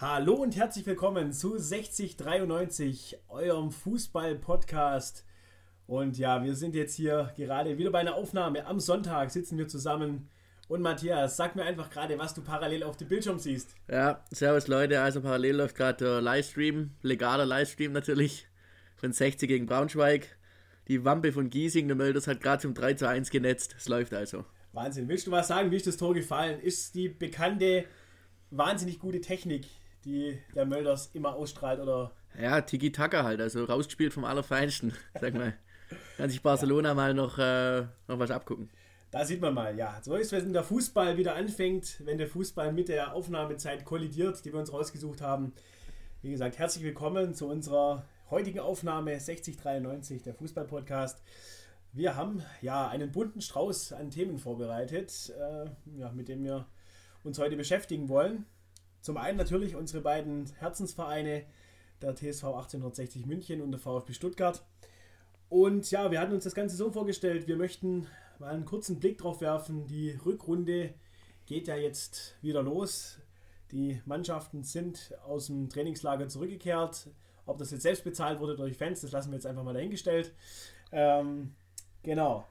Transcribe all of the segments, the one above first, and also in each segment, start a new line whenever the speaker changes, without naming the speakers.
Hallo und herzlich willkommen zu 6093, eurem Fußball-Podcast. Und ja, wir sind jetzt hier gerade wieder bei einer Aufnahme. Am Sonntag sitzen wir zusammen. Und Matthias, sag mir einfach gerade, was du parallel auf dem Bildschirm siehst.
Ja, servus Leute. Also parallel läuft gerade der Livestream, legaler Livestream natürlich, von 60 gegen Braunschweig. Die Wampe von Giesing, der Mölders hat gerade zum 3 zu 1 genetzt. Es läuft also.
Wahnsinn. Willst du was sagen? Wie ist das Tor gefallen? Ist die bekannte, wahnsinnig gute Technik, die der Mölders immer ausstrahlt? Oder?
Ja, Tiki-Taka halt. Also rausgespielt vom Allerfeinsten, sag mal. Kann sich Barcelona ja. mal noch, äh, noch was abgucken.
Da sieht man mal, ja. So ist, wenn der Fußball wieder anfängt, wenn der Fußball mit der Aufnahmezeit kollidiert, die wir uns rausgesucht haben. Wie gesagt, herzlich willkommen zu unserer heutigen Aufnahme 6093, der Fußball-Podcast. Wir haben ja einen bunten Strauß an Themen vorbereitet, äh, ja, mit dem wir uns heute beschäftigen wollen. Zum einen natürlich unsere beiden Herzensvereine, der TSV 1860 München und der VfB Stuttgart. Und ja, wir hatten uns das Ganze so vorgestellt, wir möchten mal einen kurzen Blick drauf werfen. Die Rückrunde geht ja jetzt wieder los. Die Mannschaften sind aus dem Trainingslager zurückgekehrt. Ob das jetzt selbst bezahlt wurde durch Fans, das lassen wir jetzt einfach mal dahingestellt. Ähm, genau.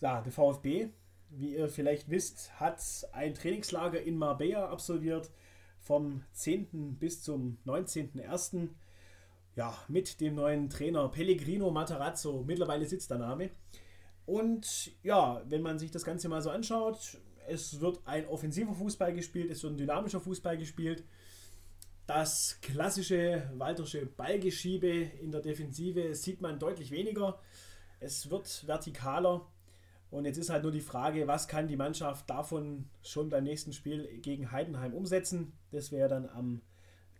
Ja, der VfB, wie ihr vielleicht wisst, hat ein Trainingslager in Marbella absolviert vom 10. bis zum 19.01 ja, mit dem neuen Trainer Pellegrino Matarazzo. Mittlerweile sitzt der Name. Und ja, wenn man sich das Ganze mal so anschaut, es wird ein offensiver Fußball gespielt, es wird ein dynamischer Fußball gespielt. Das klassische Waltersche Ballgeschiebe in der Defensive sieht man deutlich weniger. Es wird vertikaler. Und jetzt ist halt nur die Frage, was kann die Mannschaft davon schon beim nächsten Spiel gegen Heidenheim umsetzen. Das wir dann am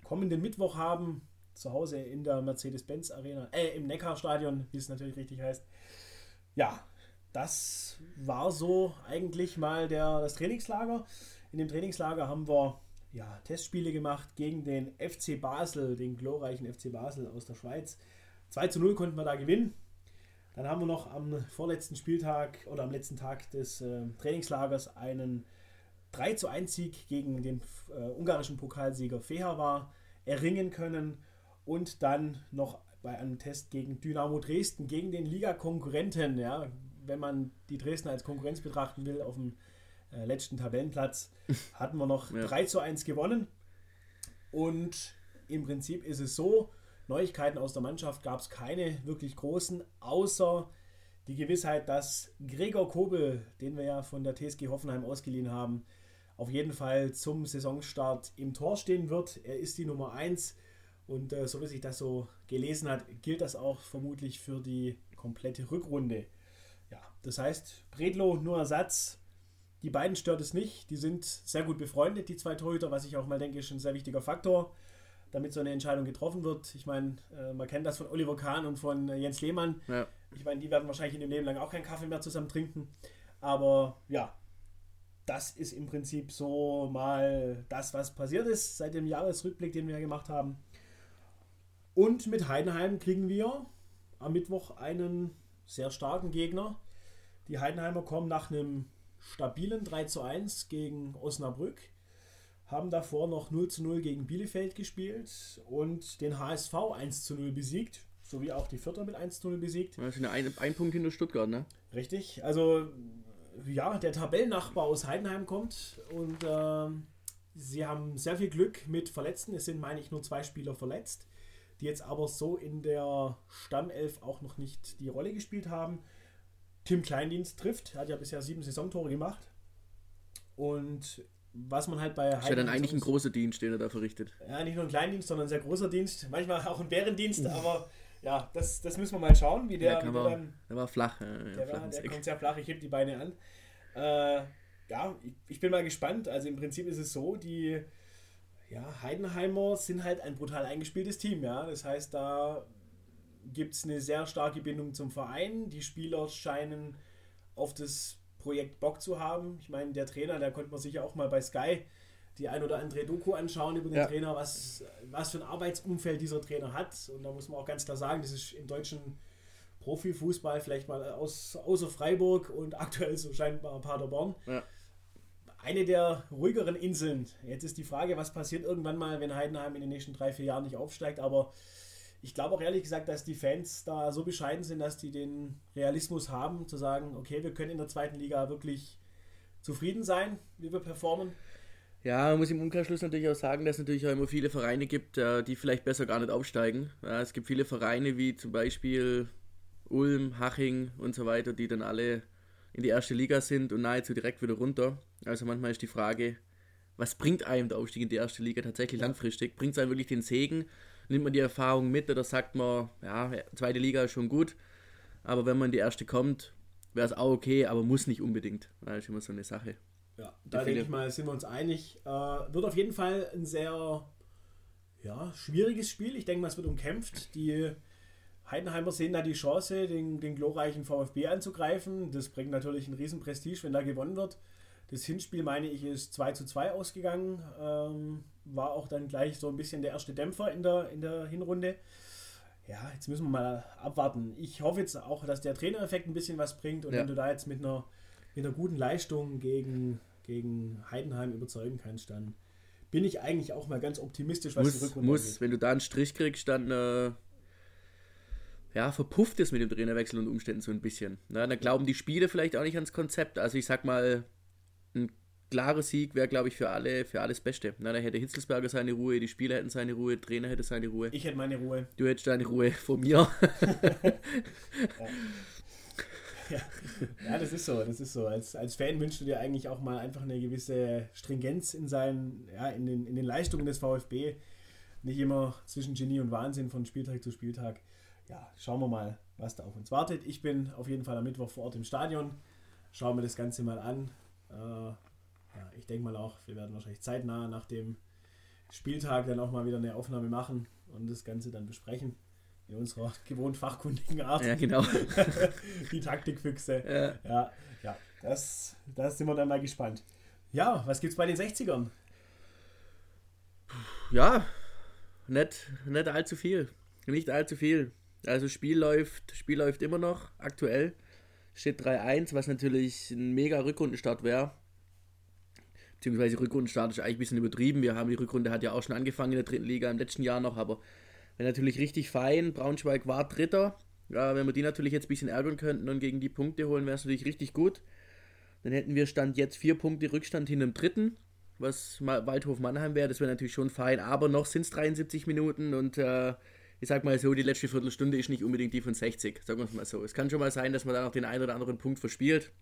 kommenden Mittwoch haben zu Hause in der Mercedes-Benz Arena, äh, im Neckarstadion, wie es natürlich richtig heißt. Ja, das war so eigentlich mal der, das Trainingslager. In dem Trainingslager haben wir ja, Testspiele gemacht gegen den FC Basel, den glorreichen FC Basel aus der Schweiz. 2 zu 0 konnten wir da gewinnen. Dann haben wir noch am vorletzten Spieltag oder am letzten Tag des äh, Trainingslagers einen 3 zu 1 Sieg gegen den äh, ungarischen Pokalsieger Feher erringen können und dann noch bei einem Test gegen Dynamo Dresden, gegen den Liga-Konkurrenten, ja, wenn man die Dresden als Konkurrenz betrachten will, auf dem äh, letzten Tabellenplatz, hatten wir noch ja. 3 zu 1 gewonnen. Und im Prinzip ist es so, Neuigkeiten aus der Mannschaft gab es keine wirklich großen, außer die Gewissheit, dass Gregor Kobel, den wir ja von der TSG Hoffenheim ausgeliehen haben, auf jeden Fall zum Saisonstart im Tor stehen wird. Er ist die Nummer 1 und äh, so wie sich das so gelesen hat, gilt das auch vermutlich für die komplette Rückrunde. Ja, das heißt, Bredlo nur Ersatz. Die beiden stört es nicht. Die sind sehr gut befreundet, die zwei Torhüter, was ich auch mal denke, ist ein sehr wichtiger Faktor, damit so eine Entscheidung getroffen wird. Ich meine, äh, man kennt das von Oliver Kahn und von äh, Jens Lehmann. Ja. Ich meine, die werden wahrscheinlich in dem Leben lang auch keinen Kaffee mehr zusammen trinken. Aber ja, das ist im Prinzip so mal das, was passiert ist seit dem Jahresrückblick, den wir gemacht haben. Und mit Heidenheim kriegen wir am Mittwoch einen sehr starken Gegner. Die Heidenheimer kommen nach einem stabilen 3 zu 1 gegen Osnabrück, haben davor noch 0 zu 0 gegen Bielefeld gespielt und den HSV 1 zu 0 besiegt, sowie auch die Vierter mit 1 zu 0 besiegt.
Das ist ein, ein Punkt hinter Stuttgart, ne?
Richtig, also ja, der Tabellennachbar aus Heidenheim kommt und äh, sie haben sehr viel Glück mit Verletzten. Es sind, meine ich, nur zwei Spieler verletzt die jetzt aber so in der Stammelf auch noch nicht die Rolle gespielt haben. Tim Kleindienst trifft, er hat ja bisher sieben Saisontore gemacht. Und was man halt bei
Heidenheim. Ist ja dann eigentlich ein großer Dienst, den er da verrichtet.
Ja, nicht nur ein Kleindienst, sondern ein sehr großer Dienst. Manchmal auch ein Bärendienst, aber ja, das, das müssen wir mal schauen, wie der.
Der, war, dann, der war flach. Ja,
der, war, der kommt sehr flach, ich heb die Beine an. Äh, ja, ich, ich bin mal gespannt. Also im Prinzip ist es so, die ja, Heidenheimer sind halt ein brutal eingespieltes Team, ja. Das heißt, da gibt es eine sehr starke Bindung zum Verein. Die Spieler scheinen auf das Projekt Bock zu haben. Ich meine, der Trainer, der konnte man sich ja auch mal bei Sky die ein oder andere Doku anschauen über den ja. Trainer, was, was für ein Arbeitsumfeld dieser Trainer hat. Und da muss man auch ganz klar sagen, das ist im deutschen Profifußball vielleicht mal aus, außer Freiburg und aktuell so scheinbar Paderborn. Ja eine der ruhigeren Inseln. Jetzt ist die Frage, was passiert irgendwann mal, wenn Heidenheim in den nächsten drei, vier Jahren nicht aufsteigt. Aber ich glaube auch ehrlich gesagt, dass die Fans da so bescheiden sind, dass die den Realismus haben, zu sagen, okay, wir können in der zweiten Liga wirklich zufrieden sein, wie wir performen.
Ja, man muss im Umkehrschluss natürlich auch sagen, dass es natürlich auch immer viele Vereine gibt, äh, die vielleicht besser gar nicht aufsteigen. es gibt viele Vereine wie zum Beispiel Ulm, Haching und so weiter, die dann alle in die erste Liga sind und nahezu direkt wieder runter. Also manchmal ist die Frage, was bringt einem der Aufstieg in die erste Liga tatsächlich langfristig? Bringt es einem wirklich den Segen? Nimmt man die Erfahrung mit oder sagt man, ja, zweite Liga ist schon gut, aber wenn man in die erste kommt, wäre es auch okay, aber muss nicht unbedingt. Das ist immer so eine Sache.
Ja, da denke ich mal, sind wir uns einig. Äh, wird auf jeden Fall ein sehr ja, schwieriges Spiel. Ich denke mal, es wird umkämpft. Die Heidenheimer sehen da die Chance, den, den glorreichen VfB anzugreifen. Das bringt natürlich ein riesen Prestige, wenn da gewonnen wird. Das Hinspiel, meine ich, ist 2 zu 2 ausgegangen. Ähm, war auch dann gleich so ein bisschen der erste Dämpfer in der, in der Hinrunde. Ja, jetzt müssen wir mal abwarten. Ich hoffe jetzt auch, dass der Trainereffekt ein bisschen was bringt und ja. wenn du da jetzt mit einer, mit einer guten Leistung gegen, gegen Heidenheim überzeugen kannst, dann bin ich eigentlich auch mal ganz optimistisch,
was muss, die Rückrunde muss. Wenn du da einen Strich kriegst, dann äh, ja, verpufft es mit dem Trainerwechsel und Umständen so ein bisschen. Na, dann glauben die Spieler vielleicht auch nicht ans Konzept. Also ich sag mal, ein klarer Sieg wäre, glaube ich, für alle, für alles Beste. Na, da hätte Hitzelsberger seine Ruhe, die Spieler hätten seine Ruhe, der Trainer hätte seine Ruhe.
Ich hätte meine Ruhe.
Du hättest deine Ruhe vor mir.
ja. ja, das ist so, das ist so. Als, als Fan wünschst du dir eigentlich auch mal einfach eine gewisse Stringenz in seinen, ja, in den, in den Leistungen des VfB. Nicht immer zwischen Genie und Wahnsinn von Spieltag zu Spieltag ja, schauen wir mal, was da auf uns wartet. Ich bin auf jeden Fall am Mittwoch vor Ort im Stadion. Schauen wir das Ganze mal an. Äh, ja, ich denke mal auch, wir werden wahrscheinlich zeitnah nach dem Spieltag dann auch mal wieder eine Aufnahme machen und das Ganze dann besprechen. In unserer gewohnt fachkundigen Art.
Ja, genau.
Die Taktikfüchse. Ja, ja, ja das, das sind wir dann mal gespannt. Ja, was gibt's bei den 60ern?
Ja, nicht, nicht allzu viel. Nicht allzu viel. Also Spiel läuft, Spiel läuft immer noch, aktuell. Steht 3-1, was natürlich ein mega Rückrundenstart wäre. Beziehungsweise Rückrundenstart ist eigentlich ein bisschen übertrieben. Wir haben die Rückrunde hat ja auch schon angefangen in der dritten Liga im letzten Jahr noch, aber wäre natürlich richtig fein. Braunschweig war Dritter. Ja, wenn wir die natürlich jetzt ein bisschen ärgern könnten und gegen die Punkte holen, wäre es natürlich richtig gut. Dann hätten wir Stand jetzt vier Punkte Rückstand hinter dem dritten, was Waldhof Mannheim wäre. Das wäre natürlich schon fein, aber noch sind es 73 Minuten und äh, ich sag mal so, die letzte Viertelstunde ist nicht unbedingt die von 60, sagen wir es mal so. Es kann schon mal sein, dass man da noch den einen oder anderen Punkt verspielt.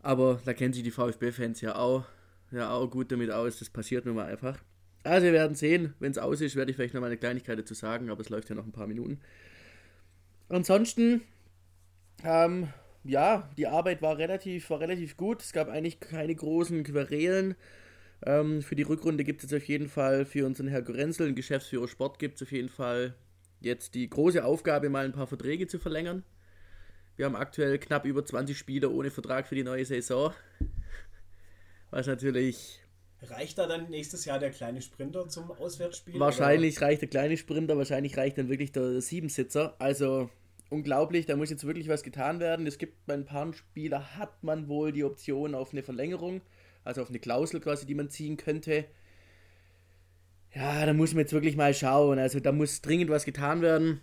Aber da kennen sich die VfB-Fans ja auch, ja auch gut damit aus, das passiert nun mal einfach. Also wir werden sehen, wenn es aus ist, werde ich vielleicht noch mal eine Kleinigkeit dazu sagen, aber es läuft ja noch ein paar Minuten. Ansonsten, ähm, ja, die Arbeit war relativ, war relativ gut. Es gab eigentlich keine großen Querelen. Ähm, für die Rückrunde gibt es jetzt auf jeden Fall für unseren Herr Gorenzel, den Geschäftsführer Sport, gibt es auf jeden Fall jetzt die große Aufgabe, mal ein paar Verträge zu verlängern. Wir haben aktuell knapp über 20 Spieler ohne Vertrag für die neue Saison. Was natürlich.
Reicht da dann nächstes Jahr der kleine Sprinter zum Auswärtsspiel?
Wahrscheinlich oder? reicht der kleine Sprinter, wahrscheinlich reicht dann wirklich der Siebensitzer. Also unglaublich, da muss jetzt wirklich was getan werden. Es gibt bei ein paar Spielern hat man wohl die Option auf eine Verlängerung also auf eine Klausel quasi, die man ziehen könnte. Ja, da muss man jetzt wirklich mal schauen. Also da muss dringend was getan werden.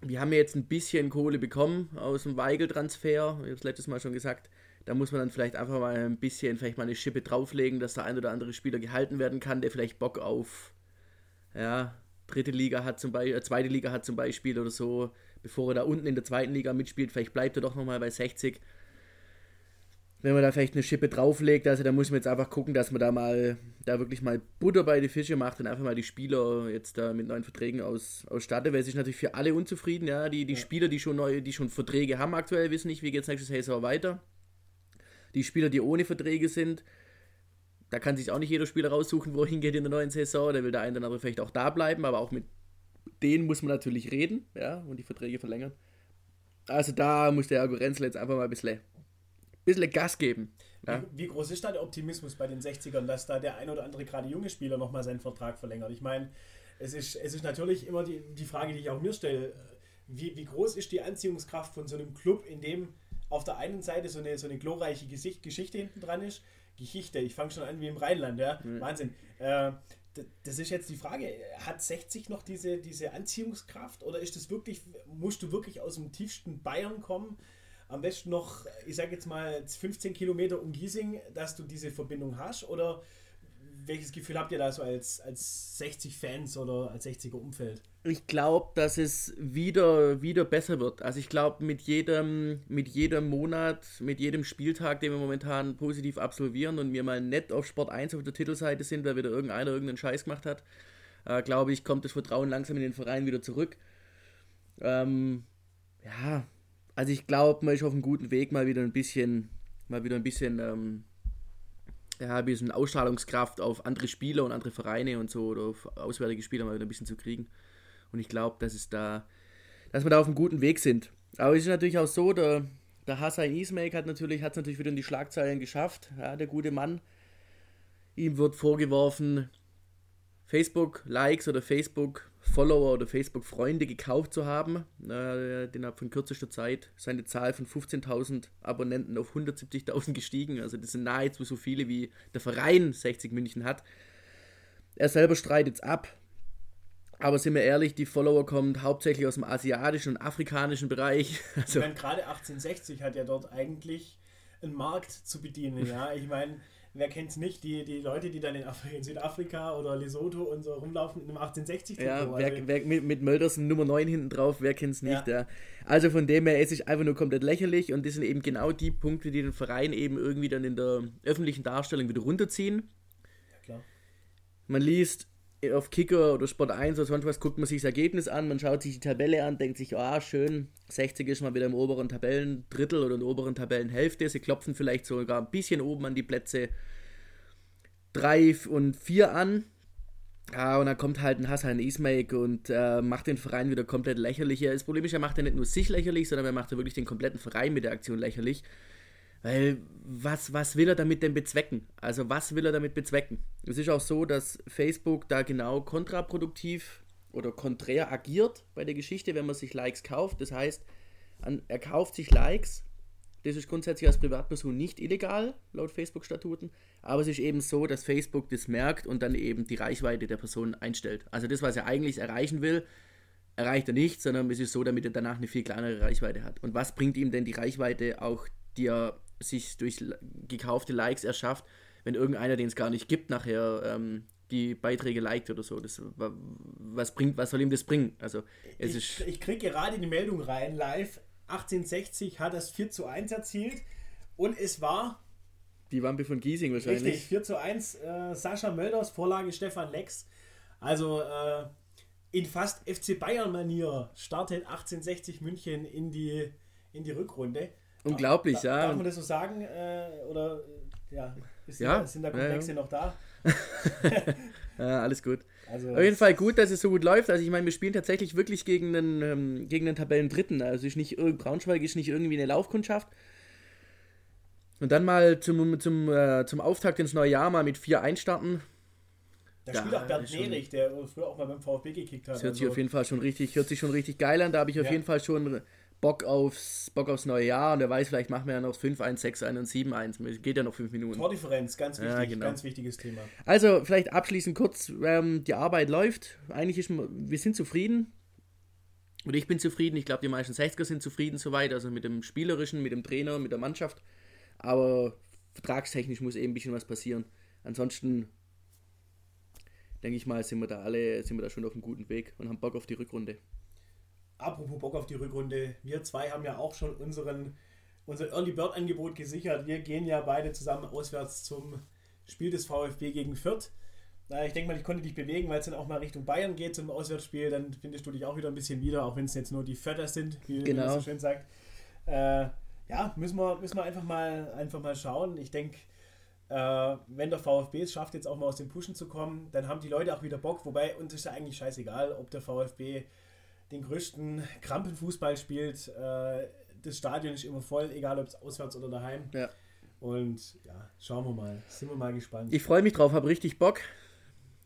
Wir haben ja jetzt ein bisschen Kohle bekommen aus dem Weigel-Transfer. Ich habe es letztes Mal schon gesagt. Da muss man dann vielleicht einfach mal ein bisschen, vielleicht mal eine Schippe drauflegen, dass der ein oder andere Spieler gehalten werden kann, der vielleicht Bock auf, ja, dritte Liga hat zum Beispiel, äh, zweite Liga hat zum Beispiel oder so, bevor er da unten in der zweiten Liga mitspielt. Vielleicht bleibt er doch nochmal bei 60 wenn man da vielleicht eine Schippe drauflegt, also da muss man jetzt einfach gucken, dass man da mal, da wirklich mal Butter bei die Fische macht und einfach mal die Spieler jetzt da mit neuen Verträgen aus, ausstattet, weil es ist natürlich für alle unzufrieden, ja, die, die ja. Spieler, die schon neue, die schon Verträge haben aktuell, wissen nicht, wie geht es nächstes Saison weiter. Die Spieler, die ohne Verträge sind, da kann sich auch nicht jeder Spieler raussuchen, wo er hingeht in der neuen Saison, der will der eine oder andere vielleicht auch da bleiben, aber auch mit denen muss man natürlich reden, ja, und die Verträge verlängern. Also da muss der Argo Renzel jetzt einfach mal ein bisschen bisschen Gas geben.
Ja. Wie, wie, groß ist da der Optimismus bei den 60ern, dass da der ein oder andere gerade junge Spieler nochmal seinen Vertrag verlängert? Ich meine, es ist, es ist natürlich immer die, die Frage, die ich auch mir stelle. Wie, wie groß ist die Anziehungskraft von so einem Club, in dem auf der einen Seite so eine, so eine glorreiche Gesicht, Geschichte hinten dran ist. Geschichte, ich fange schon an wie im Rheinland, ja. Mhm. Wahnsinn. Äh, das ist jetzt die Frage, hat 60 noch diese, diese Anziehungskraft oder ist das wirklich, musst du wirklich aus dem tiefsten Bayern kommen? Am besten noch, ich sage jetzt mal 15 Kilometer um Giesing, dass du diese Verbindung hast? Oder welches Gefühl habt ihr da so als, als 60-Fans oder als 60er Umfeld?
Ich glaube, dass es wieder, wieder besser wird. Also ich glaube, mit jedem, mit jedem Monat, mit jedem Spieltag, den wir momentan positiv absolvieren und wir mal nett auf Sport 1 auf der Titelseite sind, weil wieder irgendeiner irgendeinen Scheiß gemacht hat, äh, glaube ich, kommt das Vertrauen langsam in den Verein wieder zurück. Ähm, ja, also ich glaube, man ist auf einem guten Weg, mal wieder ein bisschen, mal wieder ein bisschen ähm, ja, ein bisschen Ausstrahlungskraft auf andere Spieler und andere Vereine und so oder auf auswärtige Spieler mal wieder ein bisschen zu kriegen. Und ich glaube, dass es da, dass wir da auf einem guten Weg sind. Aber es ist natürlich auch so, der, der Hassan Ismail hat natürlich, hat es natürlich wieder in die Schlagzeilen geschafft, ja, der gute Mann. Ihm wird vorgeworfen, Facebook-Likes oder Facebook-Follower oder Facebook-Freunde gekauft zu haben. Äh, den hat von kürzester Zeit seine Zahl von 15.000 Abonnenten auf 170.000 gestiegen. Also das sind nahezu so viele, wie der Verein 60 München hat. Er selber streitet es ab. Aber sind wir ehrlich, die Follower kommen hauptsächlich aus dem asiatischen und afrikanischen Bereich.
Also ich meine, gerade 1860 hat ja dort eigentlich einen Markt zu bedienen. Ja, ich meine, wer kennt es nicht, die, die Leute, die dann in, in, Südafrika oder Lesotho und so rumlaufen in einem 1860
Ja, also wer, wer, mit, mit Möldersen Nummer 9 hinten drauf, wer kennt es nicht. Ja. ja. Also von dem her, es ist einfach nur komplett lächerlich und das sind eben genau die Punkte, die den Verein eben irgendwie dann in der öffentlichen Darstellung wieder runterziehen. Ja, klar. Man liest auf Kicker oder Sport 1 oder sonst was guckt man sich das Ergebnis an, man schaut sich die Tabelle an, denkt sich, ah, schön, 60 ist mal wieder im oberen Tabellendrittel oder in der oberen Tabellenhälfte. Sie klopfen vielleicht sogar ein bisschen oben an die Plätze 3 und 4 an. Ja, und dann kommt halt ein Hassan Ismail und äh, macht den Verein wieder komplett lächerlich. Das Problem ist, er macht ja nicht nur sich lächerlich, sondern er macht ja wirklich den kompletten Verein mit der Aktion lächerlich. Weil was, was will er damit denn bezwecken? Also was will er damit bezwecken? Es ist auch so, dass Facebook da genau kontraproduktiv oder konträr agiert bei der Geschichte, wenn man sich Likes kauft. Das heißt, er kauft sich Likes. Das ist grundsätzlich als Privatperson nicht illegal, laut Facebook-Statuten. Aber es ist eben so, dass Facebook das merkt und dann eben die Reichweite der Person einstellt. Also das, was er eigentlich erreichen will, erreicht er nicht, sondern es ist so, damit er danach eine viel kleinere Reichweite hat. Und was bringt ihm denn die Reichweite auch, die er sich durch gekaufte Likes erschafft, wenn irgendeiner, den es gar nicht gibt, nachher ähm, die Beiträge liked oder so. Das, was, bringt, was soll ihm das bringen? Also,
es ich, ist ich kriege gerade die Meldung rein, live. 1860 hat das 4 zu 1 erzielt und es war.
Die Wampe von Giesing wahrscheinlich.
Richtig, 4 zu 1. Äh, Sascha Mölders, Vorlage Stefan Lex. Also äh, in fast FC Bayern-Manier startet 1860 München in die, in die Rückrunde.
Unglaublich,
da,
ja.
Darf man das so sagen? Äh, oder ja, ist ja, sind da Komplexe ja, ja. noch da?
ja, alles gut. Also, Auf jeden Fall gut, dass es so gut läuft. Also ich meine, wir spielen tatsächlich wirklich gegen einen, ähm, gegen einen Tabellendritten. Also ist nicht Braunschweig ist nicht irgendwie eine Laufkundschaft. Und dann mal zum, zum, äh, zum Auftakt ins neue Jahr mal mit 4 einstarten.
Da ja, spielt auch Bernd Nerich, der früher auch mal beim VfB gekickt hat.
Das hört also. sich auf jeden Fall schon richtig, hört sich schon richtig geil an. Da habe ich auf jeden Fall schon Bock aufs, Bock aufs neue Jahr und der weiß, vielleicht machen wir ja noch 5-1, 6-1 und 7-1. Geht ja noch 5 Minuten.
Tordifferenz, ganz wichtig, ja, genau. ganz wichtiges Thema.
Also, vielleicht abschließend kurz, ähm, die Arbeit läuft. Eigentlich ist, wir sind zufrieden. Und ich bin zufrieden. Ich glaube, die meisten 60er sind zufrieden soweit. Also mit dem Spielerischen, mit dem Trainer, mit der Mannschaft. Aber vertragstechnisch muss eben ein bisschen was passieren. Ansonsten denke ich mal, sind wir da alle, sind wir da schon auf einem guten Weg und haben Bock auf die Rückrunde
apropos Bock auf die Rückrunde, wir zwei haben ja auch schon unseren, unser Early Bird Angebot gesichert. Wir gehen ja beide zusammen auswärts zum Spiel des VfB gegen Fürth. Ich denke mal, ich konnte dich bewegen, weil es dann auch mal Richtung Bayern geht zum Auswärtsspiel. Dann findest du dich auch wieder ein bisschen wieder, auch wenn es jetzt nur die Förder sind, wie genau. man so schön sagt. Äh, ja, müssen wir, müssen wir einfach, mal, einfach mal schauen. Ich denke, äh, wenn der VfB es schafft, jetzt auch mal aus dem Pushen zu kommen, dann haben die Leute auch wieder Bock. Wobei uns ist ja eigentlich scheißegal, ob der VfB den größten Krampenfußball spielt. Äh, das Stadion ist immer voll, egal ob es auswärts oder daheim. Ja. Und ja, schauen wir mal. Sind wir mal gespannt.
Ich freue mich drauf, habe richtig Bock.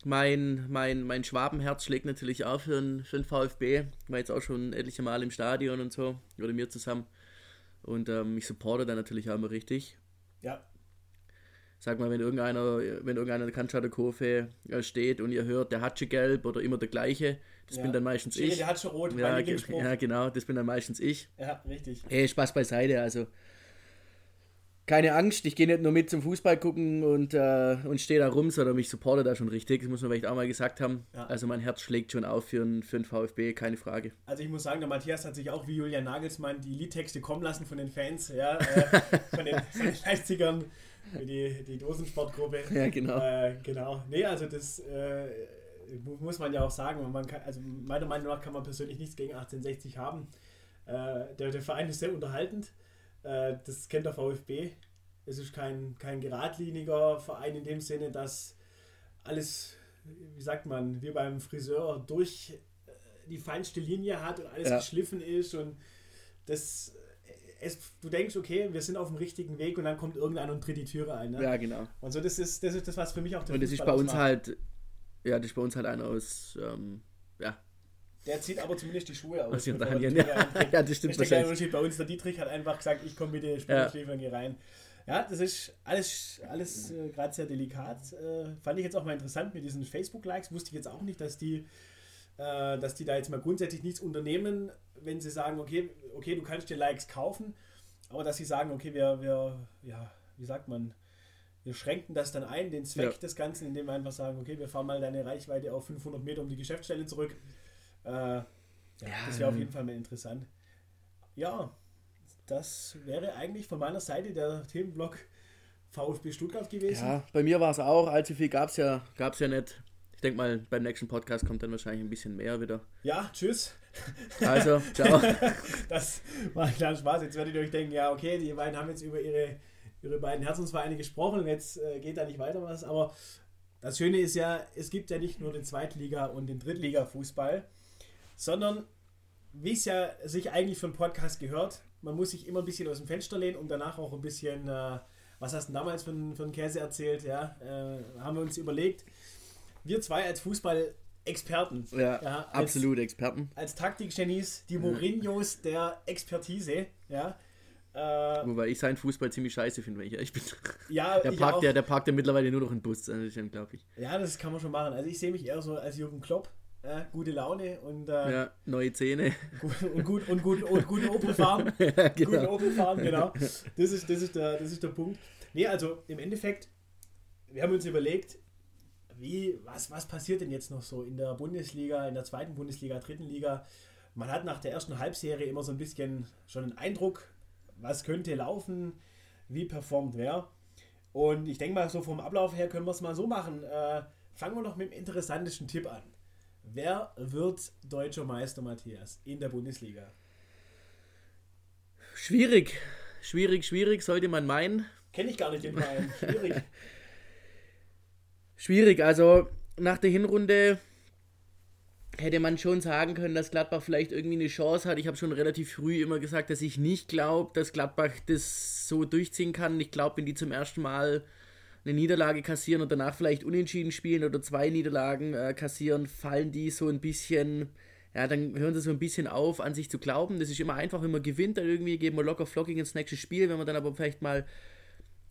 Mein, mein, mein Schwabenherz schlägt natürlich auch für den, für den VfB. War jetzt auch schon etliche Mal im Stadion und so. Oder mir zusammen. Und ähm, ich supporte da natürlich auch immer richtig.
Ja.
Sag mal, wenn irgendeiner, wenn irgendeiner in der Cannstatter Kurve äh, steht und ihr hört, der hat schon gelb oder immer der gleiche, das
Ja.
bin dann meistens
Schiri,
ich.
der hat schon rot,
ja, ja, genau, das bin dann meistens ich.
Ja, richtig.
Hey, Spaß beiseite, also keine Angst, ich gehe nicht nur mit zum Fußball gucken und, äh, und stehe da rum, sondern mich supportet da schon richtig, das muss man vielleicht auch mal gesagt haben.
Ja.
Also mein Herz schlägt schon auf für einen, für einen VfB, keine Frage.
Also ich muss sagen, der Matthias hat sich auch wie Julian Nagelsmann die Liedtexte kommen lassen von den Fans, ja, äh, von, den, von den Leipzigern, die, die Dosensportgruppe.
Ja, genau.
Äh, genau. Nee, also das äh, mu- muss man ja auch sagen. Man kann, also meiner Meinung nach kann man persönlich nichts gegen 1860 haben. Äh, der, der Verein ist sehr unterhaltend. Äh, das kennt der VfB. Es ist kein, kein geradliniger Verein in dem Sinne, dass alles, wie sagt man, wie beim Friseur durch äh, die feinste Linie hat und alles
Ja.
geschliffen ist und das es, du denkst, okay, wir sind auf dem richtigen Weg und dann kommt irgendeiner und tritt die Türe ein. Ne?
Ja, genau.
Und so, das ist, das ist das, was für mich auch der
Und das ist
Fußball
bei uns
ausmacht.
halt, ja, das ist bei uns halt einer aus, ähm, ja,
Der zieht aber zumindest die Schuhe aus. Türe
Ja, ja, das
Das
stimmt
ist der. Unterschied. Bei uns, der Dietrich hat einfach gesagt, ich komme mit den Spielerschläfern hier rein. Ja, das ist alles, alles äh, gerade sehr delikat. Äh, fand ich jetzt auch mal interessant mit diesen Facebook-Likes. Wusste ich jetzt auch nicht, dass die, äh, dass die da jetzt mal grundsätzlich nichts unternehmen, wenn sie sagen, okay, okay, du kannst dir Likes kaufen, aber dass sie sagen, okay, wir, wir, ja, wie sagt man, wir schränken das dann ein, den Zweck
Ja.
des Ganzen, indem wir einfach sagen, okay, wir fahren mal deine Reichweite auf 500 Meter um die Geschäftsstelle zurück. Äh, ja, das wäre auf jeden Fall mal interessant. Ja, das wäre eigentlich von meiner Seite der Themenblock VfB Stuttgart gewesen.
Ja, bei mir war es auch, allzu viel gab es ja, gab's ja nicht. Ich denke mal, beim nächsten Podcast kommt dann wahrscheinlich ein bisschen mehr wieder.
Ja, tschüss.
Also, ciao.
Das war ein kleiner Spaß. Jetzt werdet ihr euch denken, ja, okay, die beiden haben jetzt über ihre, ihre beiden Herzensvereine gesprochen und jetzt äh, geht da nicht weiter was. Aber das Schöne ist ja, es gibt ja nicht nur den Zweitliga- und den Drittliga-Fußball, sondern wie es ja sich eigentlich für einen Podcast gehört, man muss sich immer ein bisschen aus dem Fenster lehnen und danach auch ein bisschen, äh, was hast du damals für, einen- für einen Käse erzählt, ja, äh, haben wir uns überlegt. Wir zwei als Fußball-Experten,
Ja,
Ja, als-
absolute Experten.
als Taktikgenies, die Mourinhos der Expertise, ja. Äh,
Wobei ich seinen Fußball ziemlich scheiße finde, wenn ich ehrlich bin.
ja,
Der parkt, ja, der parkt ja mittlerweile nur noch in Bus, das ist unglaublich.
ja, das kann man schon machen. Also ich sehe mich eher so als Jürgen Klopp. Ja, gute Laune und, äh,
Ja, neue Zähne.
gut, und, gut, und, gut, und gute Opel fahren.
ja,
Guten
genau.
Opel fahren, genau. Das ist, das, ist der, das ist der Punkt. Nee, also im Endeffekt, wir haben uns überlegt, wie, was, was passiert denn jetzt noch so in der Bundesliga, in der zweiten Bundesliga, dritten Liga? Man hat nach der ersten Halbserie immer so ein bisschen schon einen Eindruck, was könnte laufen, wie performt wer. Und ich denke mal, so vom Ablauf her können wir es mal so machen. Äh, fangen wir noch mit dem interessantesten Tipp an. Wer wird deutscher Meister, Matthias, in der Bundesliga?
Schwierig. Schwierig, schwierig, sollte man meinen.
Kenne ich gar nicht den Verein. Schwierig.
Schwierig, also nach der Hinrunde hätte man schon sagen können, dass Gladbach vielleicht irgendwie eine Chance hat. Ich habe schon relativ früh immer gesagt, dass ich nicht glaube, dass Gladbach das so durchziehen kann. Ich glaube, wenn die zum ersten Mal eine Niederlage kassieren und danach vielleicht unentschieden spielen oder zwei Niederlagen äh, kassieren, fallen die so ein bisschen, ja, dann hören sie so ein bisschen auf, an sich zu glauben. Das ist immer einfach, wenn man gewinnt, dann irgendwie geben wir locker flockig ins nächste Spiel. Wenn man dann aber vielleicht mal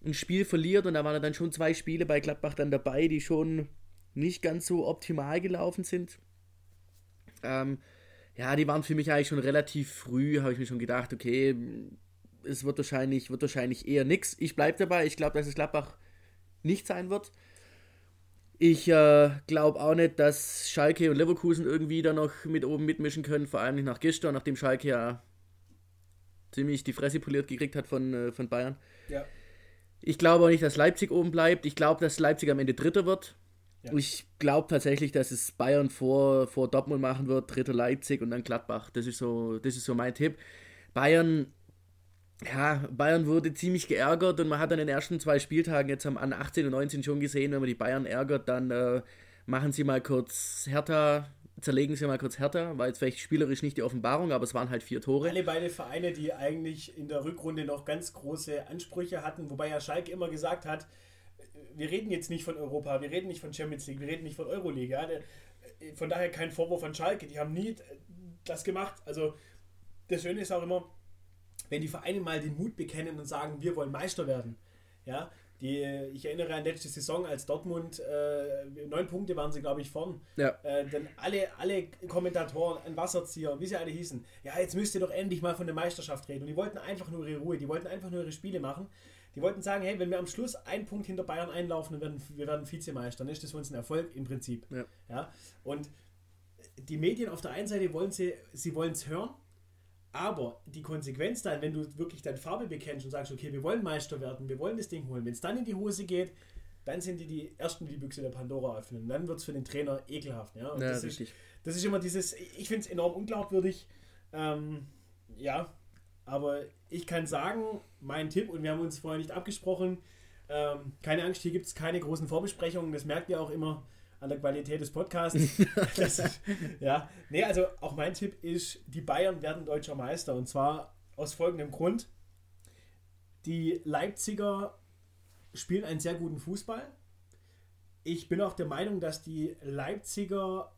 ein Spiel verliert und da waren dann schon zwei Spiele bei Gladbach dann dabei, die schon nicht ganz so optimal gelaufen sind. Ähm, ja, die waren für mich eigentlich schon relativ früh, habe ich mir schon gedacht, okay, es wird wahrscheinlich, wird wahrscheinlich eher nix. Ich bleibe dabei, ich glaube, dass es Gladbach nicht sein wird. Ich äh, glaube auch nicht, dass Schalke und Leverkusen irgendwie da noch mit oben mitmischen können, vor allem nicht nach gestern, nachdem Schalke ja ziemlich die Fresse poliert gekriegt hat von, äh, von Bayern.
Ja.
Ich glaube auch nicht, dass Leipzig oben bleibt. Ich glaube, dass Leipzig am Ende Dritter wird.
Ja.
Ich glaube tatsächlich, dass es Bayern vor, vor Dortmund machen wird, Dritter Leipzig und dann Gladbach. Das ist so, das ist so mein Tipp. Bayern, ja, Bayern wurde ziemlich geärgert und man hat an den ersten zwei Spieltagen jetzt am an 18 und 19 schon gesehen, wenn man die Bayern ärgert, dann äh, machen sie mal kurz Hertha, zerlegen sie mal kurz Hertha, war jetzt vielleicht spielerisch nicht die Offenbarung, aber es waren halt vier Tore.
Alle beide Vereine, die eigentlich in der Rückrunde noch ganz große Ansprüche hatten, wobei ja Schalke immer gesagt hat, wir reden jetzt nicht von Europa, wir reden nicht von Champions League, wir reden nicht von Euroleague. Ja? Der- Von daher kein Vorwurf an Schalke, die haben nie das gemacht. Also das Schöne ist auch immer, wenn die Vereine mal den Mut bekennen und sagen, wir wollen Meister werden. Ja, die, ich erinnere an letzte Saison, als Dortmund äh, neun Punkte waren sie, glaube ich, vorn.
Ja.
Äh, dann alle, alle Kommentatoren, ein Wasserzieher, wie sie alle hießen, ja, jetzt müsst ihr doch endlich mal von der Meisterschaft reden. Und die wollten einfach nur ihre Ruhe, die wollten einfach nur ihre Spiele machen. Die wollten sagen, hey, wenn wir am Schluss einen Punkt hinter Bayern einlaufen und werden, wir werden Vizemeister, dann ist das für uns ein Erfolg im Prinzip.
Ja.
Ja? Und die Medien auf der einen Seite wollen sie, sie wollen es hören, aber die Konsequenz dann, wenn du wirklich deine Farbe bekennst und sagst, okay, wir wollen Meister werden, wir wollen das Ding holen, wenn es dann in die Hose geht, dann sind die die ersten, die die Büchse der Pandora öffnen. Dann wird es für den Trainer ekelhaft. Ja, Und
Ja,
das, ist,
richtig.
das ist immer dieses, ich finde es enorm unglaubwürdig. Ähm, ja, aber ich kann sagen, mein Tipp, und wir haben uns vorher nicht abgesprochen, ähm, keine Angst, hier gibt es keine großen Vorbesprechungen, das merkt ihr auch immer an der Qualität des Podcasts. das ja, nee, also auch mein Tipp ist, die Bayern werden deutscher Meister und zwar aus folgendem Grund. Die Leipziger spielen einen sehr guten Fußball. Ich bin auch der Meinung, dass die Leipziger,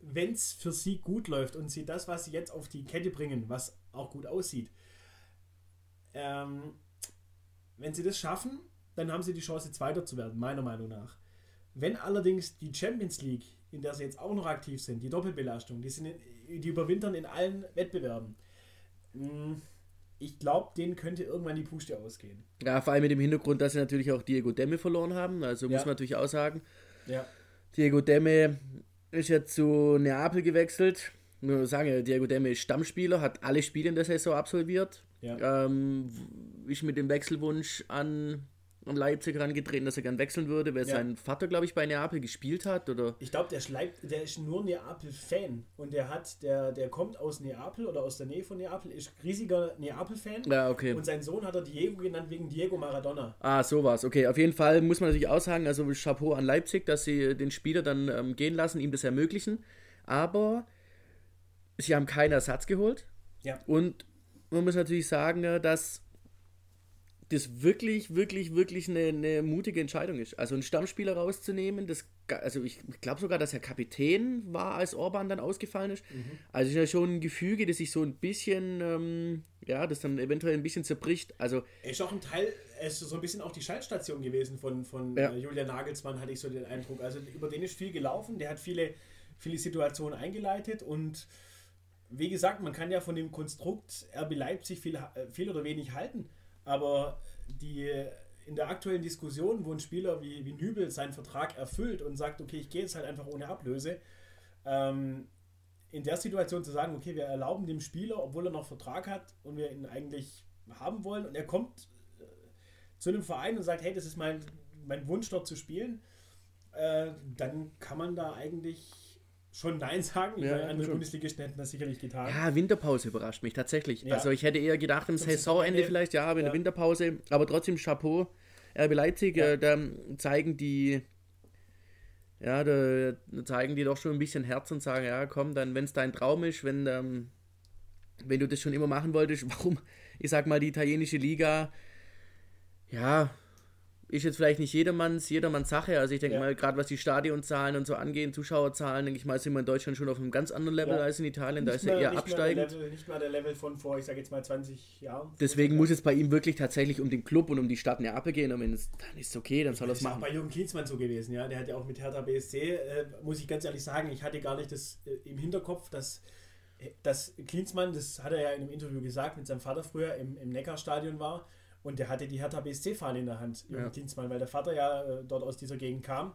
wenn es für sie gut läuft und sie das, was sie jetzt auf die Kette bringen, was auch gut aussieht, ähm, wenn sie das schaffen, dann haben sie die Chance, Zweiter zu werden, meiner Meinung nach. Wenn allerdings die Champions League, in der sie jetzt auch noch aktiv sind, die Doppelbelastung, die, sind in, die überwintern in allen Wettbewerben, mh, ich glaube, denen könnte irgendwann die Puste ausgehen.
Ja, vor allem mit dem Hintergrund, dass sie natürlich auch Diego Demme verloren haben. Also muss
Ja.
man natürlich auch sagen.
Ja.
Diego Demme ist ja zu Neapel gewechselt. Nur sagen, Diego Demme ist Stammspieler, hat alle Spiele in der Saison absolviert.
Ja.
Ähm, ist mit dem Wechselwunsch an Leipzig herangetreten, dass er gern wechseln würde, weil
Ja.
sein Vater, glaube ich, bei Neapel gespielt hat. Oder
Ich glaube, der, der ist nur Neapel-Fan und der hat, der, der kommt aus Neapel oder aus der Nähe von Neapel, ist riesiger Neapel-Fan.
ja, okay.
Und seinen Sohn hat er Diego genannt wegen Diego Maradona.
Ah, sowas. Okay, auf jeden Fall muss man natürlich auch sagen, also Chapeau an Leipzig, dass sie den Spieler dann ähm, gehen lassen, ihm das ermöglichen. Aber sie haben keinen Ersatz geholt.
Ja.
Und man muss natürlich sagen, äh, dass das wirklich, wirklich, wirklich eine, eine mutige Entscheidung ist. Also einen Stammspieler rauszunehmen, das, also ich glaube sogar, dass er Kapitän war, als Orban dann ausgefallen ist. Also ist ja schon ein Gefüge, das sich so ein bisschen, ähm, ja, das dann eventuell ein bisschen zerbricht. Also
Er ist auch ein Teil, er ist so ein bisschen auch die Schaltstation gewesen von, von
Ja.
Julian Nagelsmann, hatte ich so den Eindruck. Also über den ist viel gelaufen, der hat viele, viele Situationen eingeleitet und wie gesagt, man kann ja von dem Konstrukt RB Leipzig viel, äh, viel oder wenig halten, aber die in der aktuellen Diskussion, wo ein Spieler wie, wie Nübel seinen Vertrag erfüllt und sagt, okay, ich gehe jetzt halt einfach ohne Ablöse, ähm, in der Situation zu sagen, okay, wir erlauben dem Spieler, obwohl er noch Vertrag hat und wir ihn eigentlich haben wollen und er kommt äh, zu einem Verein und sagt, hey, das ist mein, mein Wunsch dort zu spielen, äh, dann kann man da eigentlich schon Nein sagen.
Ja,
Ja, andere. Bundesligisten hätten das sicherlich getan.
Ja, Winterpause überrascht mich tatsächlich.
Ja.
Also ich hätte eher gedacht im Saisonende vielleicht, ja, aber in der. Winterpause. Aber trotzdem Chapeau. RB Leipzig,
Ja.
äh, da zeigen die, ja, da zeigen die doch schon ein bisschen Herz und sagen, ja, komm, dann, wenn es dein Traum ist, wenn, ähm, wenn du das schon immer machen wolltest, warum, ich sag mal, die italienische Liga, ja, ist jetzt vielleicht nicht jedermanns, jedermanns Sache. Also ich denke
Ja.
mal, gerade was die Stadionzahlen und so angehen, Zuschauerzahlen, denke ich mal, sind wir in Deutschland schon auf einem ganz anderen Level
Ja.
als in Italien. Da
Nicht
ist ja eher absteigend.
Level, nicht mal der Level von vor, ich sage jetzt mal 20 Jahren.
Deswegen muss es bei ihm wirklich tatsächlich um den Club und um die Stadt Neapel gehen. Und wenn es dann ist es okay, dann soll er
Das
es
ist auch
machen.
bei Jürgen Klinsmann so gewesen, ja. Der hat ja auch mit Hertha BSC, äh, muss ich ganz ehrlich sagen, ich hatte gar nicht das äh, im Hinterkopf, dass, äh, dass Klinsmann, das hat er ja in einem Interview gesagt, mit seinem Vater früher im, im Neckarstadion war und der hatte die Hertha BSC-Fahne in der Hand, Jürgen
Ja.
Klinsmann, weil der Vater ja äh, dort aus dieser Gegend kam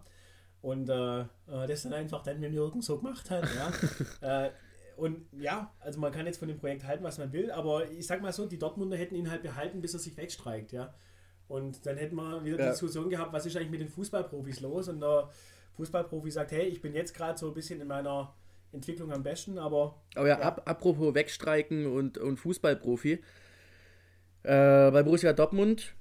und äh, äh, das dann einfach dann mit Jürgen so gemacht hat, ja. äh, und ja, also man kann jetzt von dem Projekt halten, was man will, aber ich sag mal so, die Dortmunder hätten ihn halt behalten, bis er sich wegstreikt, ja. Und dann hätten wir wieder die
Ja.
Diskussion gehabt, was ist eigentlich mit den Fußballprofis los? Und der Fußballprofi sagt, hey, ich bin jetzt gerade so ein bisschen in meiner Entwicklung am besten, aber
Aber ja,
Ja.
Ab, apropos Wegstreiken und, und Fußballprofi. Äh, bei Borussia Dortmund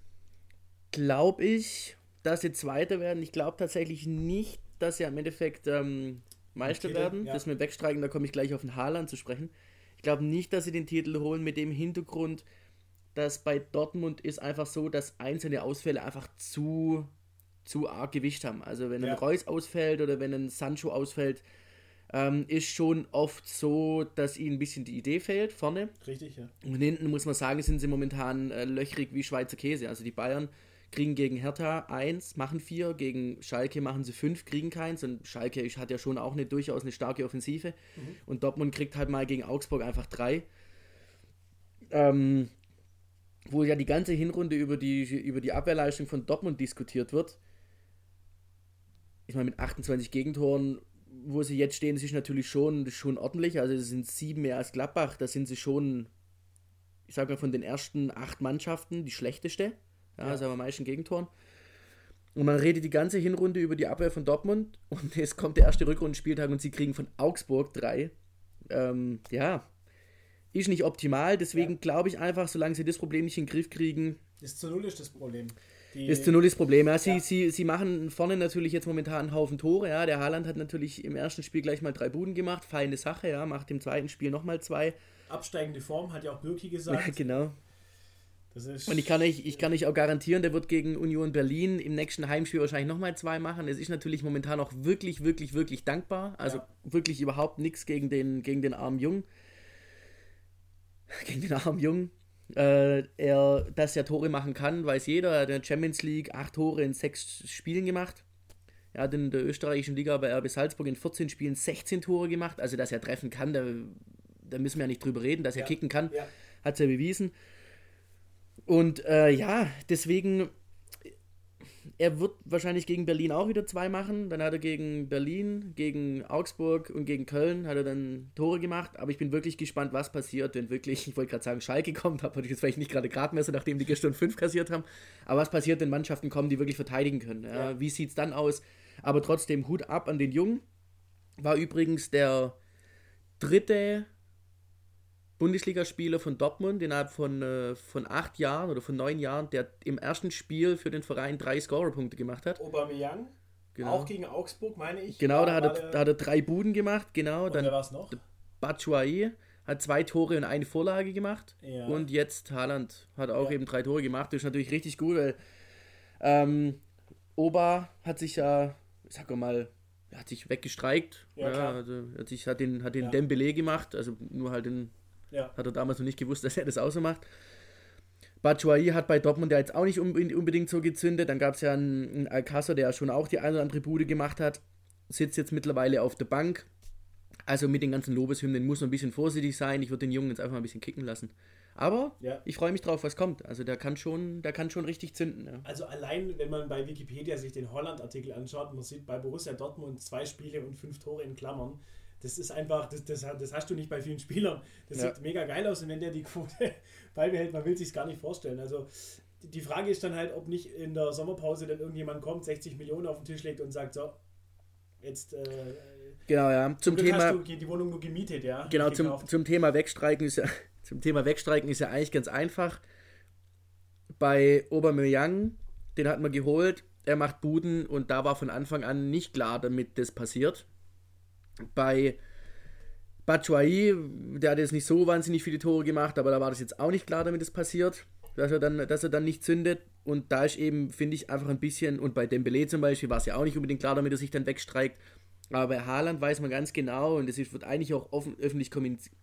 glaube ich, dass sie Zweiter werden. Ich glaube tatsächlich nicht, dass sie im Endeffekt ähm, Meister
Titel,
werden.
ja.
Das mit Wegstreiken, da komme ich gleich auf den Haaland zu sprechen. Ich glaube nicht, dass sie den Titel holen mit dem Hintergrund, dass bei Dortmund ist einfach so, dass einzelne Ausfälle einfach zu, zu arg Gewicht haben. Also wenn
Ja.
ein Reus ausfällt oder wenn ein Sancho ausfällt, ähm, ist schon oft so, dass ihnen ein bisschen die Idee fehlt vorne.
Richtig, ja.
Und hinten muss man sagen, sind sie momentan äh, löchrig wie Schweizer Käse. Also die Bayern kriegen gegen Hertha 1, machen 4, gegen Schalke machen sie 5, kriegen keins. Und Schalke hat ja schon auch eine durchaus eine starke Offensive. Mhm. Und Dortmund kriegt halt mal gegen Augsburg einfach 3. Ähm, wo ja die ganze Hinrunde über die, über die Abwehrleistung von Dortmund diskutiert wird. Ich meine, mit 28 Gegentoren, wo sie jetzt stehen, das ist natürlich schon, schon ordentlich. Also es sind sieben mehr als Gladbach. Da sind sie schon, ich sage mal, von den ersten acht Mannschaften die schlechteste. Ja, ja. also am meisten Gegentoren. Und man redet die ganze Hinrunde über die Abwehr von Dortmund und es kommt der erste Rückrundenspieltag und sie kriegen von Augsburg drei. Ähm, ja, ist nicht optimal. Deswegen ja. glaube ich einfach, solange sie das Problem nicht in den Griff kriegen.
Ist zu null ist das Problem.
Ist zu null das Problem. Ja, sie, ja. Sie, sie machen vorne natürlich jetzt momentan einen Haufen Tore. Ja. Der Haaland hat natürlich im ersten Spiel gleich mal drei Buden gemacht. Feine Sache, ja. Macht im zweiten Spiel nochmal zwei.
Absteigende Form, hat ja auch Birki gesagt. Ja,
genau. Und ich kann, euch, ich kann euch auch garantieren, der wird gegen Union Berlin im nächsten Heimspiel wahrscheinlich nochmal zwei machen. Es ist natürlich momentan auch wirklich, wirklich, wirklich dankbar. Also ja. wirklich überhaupt nichts gegen den, gegen den armen Jungen. Gegen den armen Jungen. Äh, er, dass er Tore machen kann, weiß jeder. Er hat in der Champions League acht Tore in sechs Spielen gemacht. Er hat in der österreichischen Liga bei RB Salzburg in 14 Spielen 16 Tore gemacht. Also, dass er treffen kann, da, da müssen wir ja nicht drüber reden. Dass er ja. kicken kann, ja. hat er bewiesen. Und äh, ja, deswegen, er wird wahrscheinlich gegen Berlin auch wieder zwei machen. Dann hat er gegen Berlin, gegen Augsburg und gegen Köln hat er dann Tore gemacht. Aber ich bin wirklich gespannt, was passiert, wenn wirklich, ich wollte gerade sagen, Schalke kommt, aber jetzt vielleicht nicht gerade Gradmesser, nachdem die gestern fünf kassiert haben. Aber was passiert, wenn Mannschaften kommen, die wirklich verteidigen können? Ja, ja. Wie sieht es dann aus? Aber trotzdem Hut ab an den Jungen. War übrigens der dritte Bundesligaspieler von Dortmund innerhalb von, äh, von acht Jahren oder von neun Jahren, der im ersten Spiel für den Verein drei Scorerpunkte gemacht hat.
Aubameyang, genau. auch gegen Augsburg, meine ich.
Genau, da hat, er, da hat er drei Buden gemacht, genau.
Und
dann
wer war es noch?
Batshuayi hat zwei Tore und eine Vorlage gemacht. Ja. Und jetzt Haaland hat auch ja. eben drei Tore gemacht. Das ist natürlich richtig gut, weil ähm, Oba hat sich ja, sag mal, hat sich weggestreikt. Ja, ja also hat, sich, hat den, hat den ja. Dembele gemacht, also nur halt den ja. Hat er damals noch nicht gewusst, dass er das auch so macht. Batshuayi hat bei Dortmund ja jetzt auch nicht unbedingt so gezündet. Dann gab es ja einen, einen Alcázar, der ja schon auch die eine oder andere Bude gemacht hat. Sitzt jetzt mittlerweile auf der Bank. Also mit den ganzen Lobeshymnen muss man ein bisschen vorsichtig sein. Ich würde den Jungen jetzt einfach mal ein bisschen kicken lassen. Aber ja. ich freue mich drauf, was kommt. Also der kann schon, der kann schon richtig zünden. Ja.
Also allein, wenn man bei Wikipedia sich den Holland-Artikel anschaut, man sieht bei Borussia Dortmund zwei Spiele und fünf Tore in Klammern. Das ist einfach, das, das, das hast du nicht bei vielen Spielern. Das ja. sieht mega geil aus und wenn der die Quote beibehält, man will sich gar nicht vorstellen. Also die Frage ist dann halt, ob nicht in der Sommerpause dann irgendjemand kommt, 60 Millionen auf den Tisch legt und sagt, so, jetzt äh,
genau ja zum Thema
hast du die Wohnung nur gemietet ja
genau zum, zum Thema wegstreiken ist ja zum Thema wegstreiken ist ja eigentlich ganz einfach bei Aubameyang den hat man geholt er macht Buden und da war von Anfang an nicht klar damit das passiert bei Batshuayi, der hat jetzt nicht so wahnsinnig viele Tore gemacht, aber da war das jetzt auch nicht klar, damit es passiert, dass er dann, dass er dann nicht zündet. Und da ist eben, finde ich, einfach ein bisschen, und bei Dembele zum Beispiel war es ja auch nicht unbedingt klar, damit er sich dann wegstreikt. Aber bei Haaland weiß man ganz genau, und das wird eigentlich auch offen, öffentlich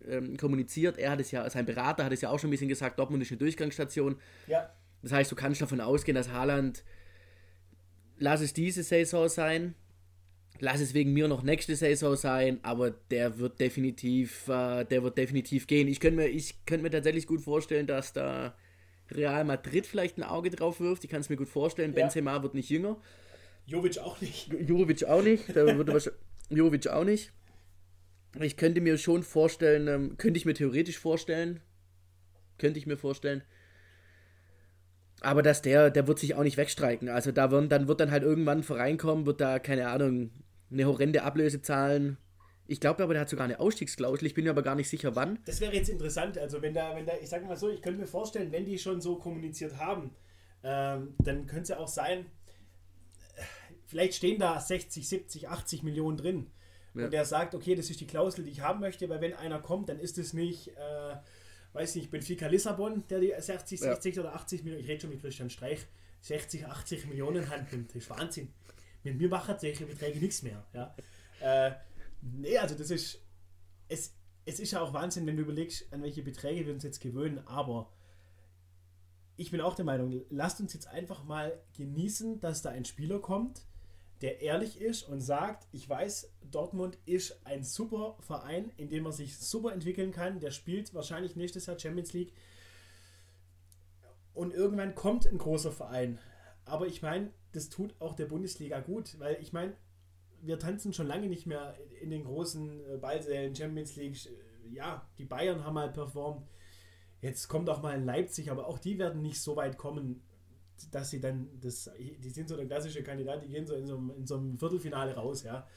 ähm, kommuniziert, er hat es ja, sein Berater hat es ja auch schon ein bisschen gesagt, Dortmund ist eine Durchgangsstation.
Ja.
Das heißt, du kannst davon ausgehen, dass Haaland, lass es diese Saison sein, lass es wegen mir noch nächste Saison sein, aber der wird definitiv, äh, der wird definitiv gehen. Ich könnte mir, ich mir tatsächlich gut vorstellen, dass da Real Madrid vielleicht ein Auge drauf wirft. Ich kann es mir gut vorstellen. Ja. Benzema wird nicht jünger.
Jovic auch nicht.
Jovic auch nicht. Der würde Jovic auch nicht. Ich könnte mir schon vorstellen, ähm, könnte ich mir theoretisch vorstellen, könnte ich mir vorstellen, aber dass der, der wird sich auch nicht wegstreiken. Also da wird, dann wird dann halt irgendwann ein Verein kommen, wird da, keine Ahnung, eine horrende Ablöse zahlen. Ich glaube aber, der hat sogar eine Ausstiegsklausel. Ich bin mir aber gar nicht sicher, wann.
Das wäre jetzt interessant. Also, wenn da, wenn da, ich sage mal so, ich könnte mir vorstellen, wenn die schon so kommuniziert haben, ähm, dann könnte es ja auch sein, vielleicht stehen da 60, 70, 80 Millionen drin. Ja. Und der sagt, okay, das ist die Klausel, die ich haben möchte, weil wenn einer kommt, dann ist es nicht, äh, weiß nicht, Benfica Lissabon, der die 60, 60 ja. oder 80 Millionen, ich rede schon mit Christian Streich, 60, 80 Millionen Hand nimmt. Das ist Wahnsinn. Mit mir machen solche Beträge nichts mehr. Ja. Äh, Nee, also das ist. Es, es ist ja auch Wahnsinn, wenn du überlegst, an welche Beträge wir uns jetzt gewöhnen, aber ich bin auch der Meinung, lasst uns jetzt einfach mal genießen, dass da ein Spieler kommt, der ehrlich ist und sagt, ich weiß, Dortmund ist ein super Verein, in dem er sich super entwickeln kann. Der spielt wahrscheinlich nächstes Jahr Champions League. Und irgendwann kommt ein großer Verein. Aber ich meine, das tut auch der Bundesliga gut, weil ich meine, wir tanzen schon lange nicht mehr in den großen äh, Ballsälen Champions League. Ja, die Bayern haben mal performt. Jetzt kommt auch mal Leipzig, aber auch die werden nicht so weit kommen, dass sie dann das, die sind so der klassische Kandidat, die gehen so in so, einem, in so einem Viertelfinale raus, ja.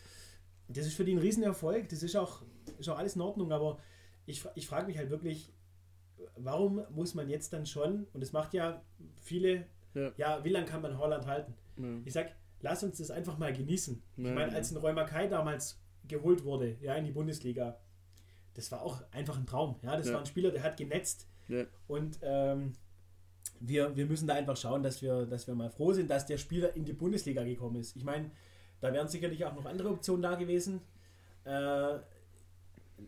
Das ist für die ein Riesenerfolg, das ist auch, ist auch alles in Ordnung, aber ich, ich frage mich halt wirklich, warum muss man jetzt dann schon, und das macht ja viele, ja, ja wie lange kann man Holland halten? Ja. Ich sag, lass uns das einfach mal genießen. Ja, ich meine, als ein Räumer Kai damals geholt wurde, ja, in die Bundesliga, das war auch einfach ein Traum. Ja, das war ein Spieler, der hat genetzt. Und ähm, wir, wir müssen da einfach schauen, dass wir, dass wir mal froh sind, dass der Spieler in die Bundesliga gekommen ist. Ich meine, da wären sicherlich auch noch andere Optionen da gewesen. Äh,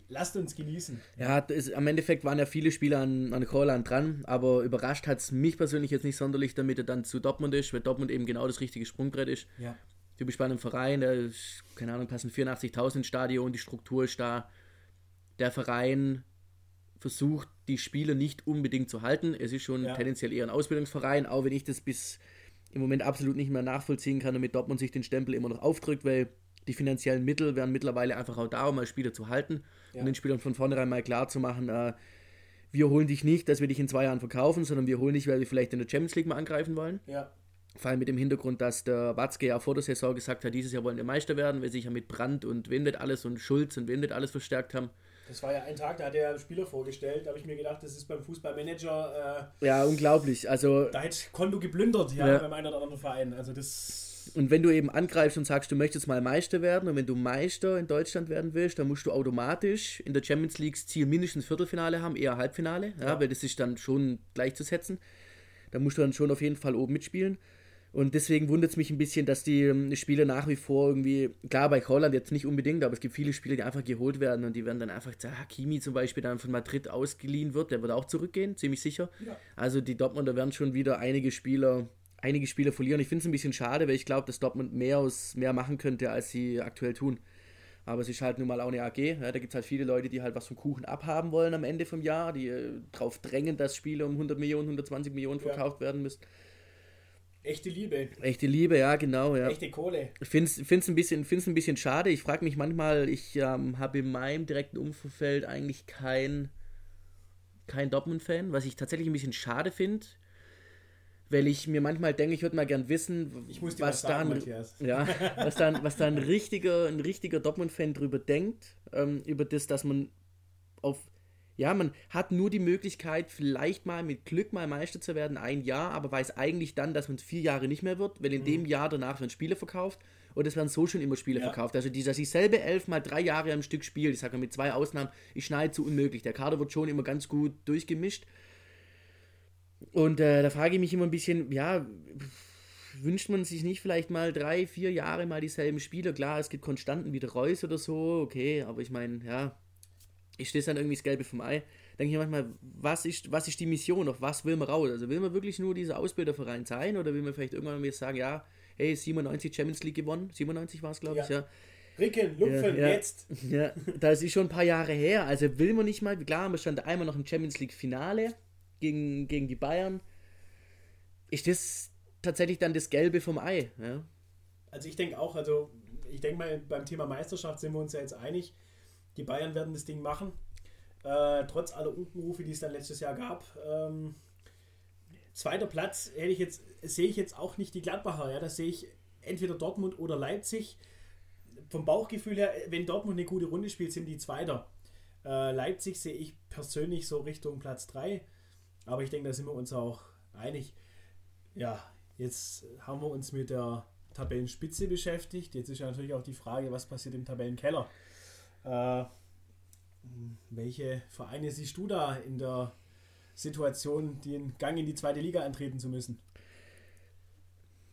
lasst uns genießen.
Ja, ist, am Endeffekt waren ja viele Spieler an, an Holland dran, aber überrascht hat es mich persönlich jetzt nicht sonderlich, damit er dann zu Dortmund ist, weil Dortmund eben genau das richtige Sprungbrett ist. Ja. Bist bei einem Verein, der ist, keine Ahnung, passen 84.000 ins Stadion, die Struktur ist da. Der Verein versucht, die Spieler nicht unbedingt zu halten. Es ist schon ja. tendenziell eher ein Ausbildungsverein, auch wenn ich das bis im Moment absolut nicht mehr nachvollziehen kann, damit Dortmund sich den Stempel immer noch aufdrückt, weil die finanziellen Mittel werden mittlerweile einfach auch da, um mal Spieler zu halten ja. und den Spielern von vornherein mal klar zu machen, äh, wir holen dich nicht, dass wir dich in zwei Jahren verkaufen, sondern wir holen dich, weil wir vielleicht in der Champions League mal angreifen wollen. Ja. Vor allem mit dem Hintergrund, dass der Watzke ja vor der Saison gesagt hat, dieses Jahr wollen wir Meister werden, weil sich ja mit Brandt und Windet alles und Schulz und Windet alles verstärkt haben.
Das war ja ein Tag, da hat er Spieler vorgestellt. Da habe ich mir gedacht, das ist beim Fußballmanager.
Äh, ja, unglaublich. Also,
da hätte Konto geplündert, ja, ja, beim einen oder anderen Verein. Also das.
Und wenn du eben angreifst und sagst, du möchtest mal Meister werden und wenn du Meister in Deutschland werden willst, dann musst du automatisch in der Champions League Ziel mindestens Viertelfinale haben, eher Halbfinale, ja, ja. weil das ist dann schon gleichzusetzen. Da musst du dann schon auf jeden Fall oben mitspielen. Und deswegen wundert es mich ein bisschen, dass die ähm, Spieler nach wie vor irgendwie, klar bei Holland jetzt nicht unbedingt, aber es gibt viele Spieler, die einfach geholt werden und die werden dann einfach, Hakimi zum Beispiel dann von Madrid ausgeliehen wird, der wird auch zurückgehen, ziemlich sicher. Ja. Also die Dortmunder werden schon wieder einige Spieler, einige Spieler verlieren. Ich finde es ein bisschen schade, weil ich glaube, dass Dortmund mehr aus mehr machen könnte, als sie aktuell tun. Aber es ist halt nun mal auch eine AG. Ja, da gibt es halt viele Leute, die halt was vom Kuchen abhaben wollen am Ende vom Jahr, die äh, darauf drängen, dass Spiele um 100 Millionen, 120 Millionen verkauft ja. werden müssen.
Echte Liebe.
Echte Liebe, ja, genau. Ja.
Echte Kohle.
Ich finde es ein, bisschen, ein bisschen schade. Ich frage mich manchmal, ich ähm, habe in meinem direkten Umfeld eigentlich kein, kein Dortmund-Fan, was ich tatsächlich ein bisschen schade finde. Weil ich mir manchmal denke, ich würde mal gern wissen, was, was, sagen, da ja, was, da, was da ein richtiger, ein richtiger Dortmund-Fan drüber denkt, ähm, über das, dass man auf ja, man hat nur die Möglichkeit, vielleicht mal mit Glück mal Meister zu werden, ein Jahr, aber weiß eigentlich dann, dass man es vier Jahre nicht mehr wird, weil in mhm. dem Jahr danach werden Spiele verkauft und es werden so schon immer Spiele ja. verkauft. Also dieser sich selbe elf mal drei Jahre am Stück spielt, ich sage mal mit zwei Ausnahmen, ich schneide zu unmöglich. Der Kader wird schon immer ganz gut durchgemischt. Und äh, da frage ich mich immer ein bisschen, ja, wünscht man sich nicht vielleicht mal drei, vier Jahre mal dieselben Spieler? Klar, es gibt Konstanten wie der Reus oder so, okay, aber ich meine, ja, ich stehe dann irgendwie das Gelbe vom Ei. Denke ich manchmal, was ist, was ist die Mission? Auf was will man raus? Also will man wirklich nur dieser Ausbilderverein sein oder will man vielleicht irgendwann mal sagen, ja, hey, 97 Champions League gewonnen? 97 war es, glaube ich, ja.
Ricken, Lupfen,
ja,
ja, jetzt.
Ja, das ist schon ein paar Jahre her. Also will man nicht mal, klar, man stand einmal noch im Champions League Finale gegen, gegen die Bayern. Ist das tatsächlich dann das Gelbe vom Ei? Ja?
Also ich denke auch, also ich denke mal, beim Thema Meisterschaft sind wir uns ja jetzt einig. Die Bayern werden das Ding machen. Äh, trotz aller Unkenrufe, die es dann letztes Jahr gab. Ähm, zweiter Platz ich jetzt, sehe ich jetzt auch nicht die Gladbacher. Ja, da sehe ich entweder Dortmund oder Leipzig. Vom Bauchgefühl her, wenn Dortmund eine gute Runde spielt, sind die Zweiter. Äh, Leipzig sehe ich persönlich so Richtung Platz 3. Aber ich denke, da sind wir uns auch einig. Ja, jetzt haben wir uns mit der Tabellenspitze beschäftigt. Jetzt ist ja natürlich auch die Frage, was passiert im Tabellenkeller. Äh, welche Vereine siehst du da in der Situation, den Gang in die zweite Liga antreten zu müssen?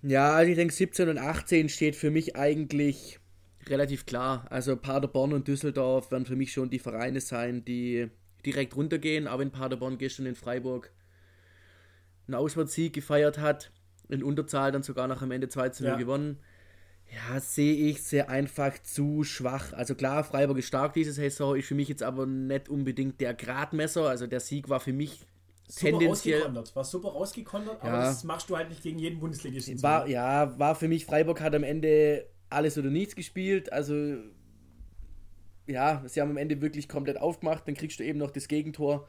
Ja, also ich denke 17 und 18 steht für mich eigentlich relativ klar. Also Paderborn und Düsseldorf werden für mich schon die Vereine sein, die direkt runtergehen. Aber wenn Paderborn gestern in Freiburg einen Auswärtssieg gefeiert hat, in Unterzahl dann sogar noch am Ende 2 zu 0 ja. gewonnen. Ja, sehe ich sehr einfach zu schwach. Also klar, Freiburg ist stark diese Saison, ist für mich jetzt aber nicht unbedingt der Gradmesser. Also der Sieg war für mich
super tendenziell. Rausgekontert. War super rausgekontert, ja. aber das machst du halt nicht gegen jeden Bundesligisten.
War, ja, war für mich, Freiburg hat am Ende alles oder nichts gespielt. Also ja, sie haben am Ende wirklich komplett aufgemacht. Dann kriegst du eben noch das Gegentor.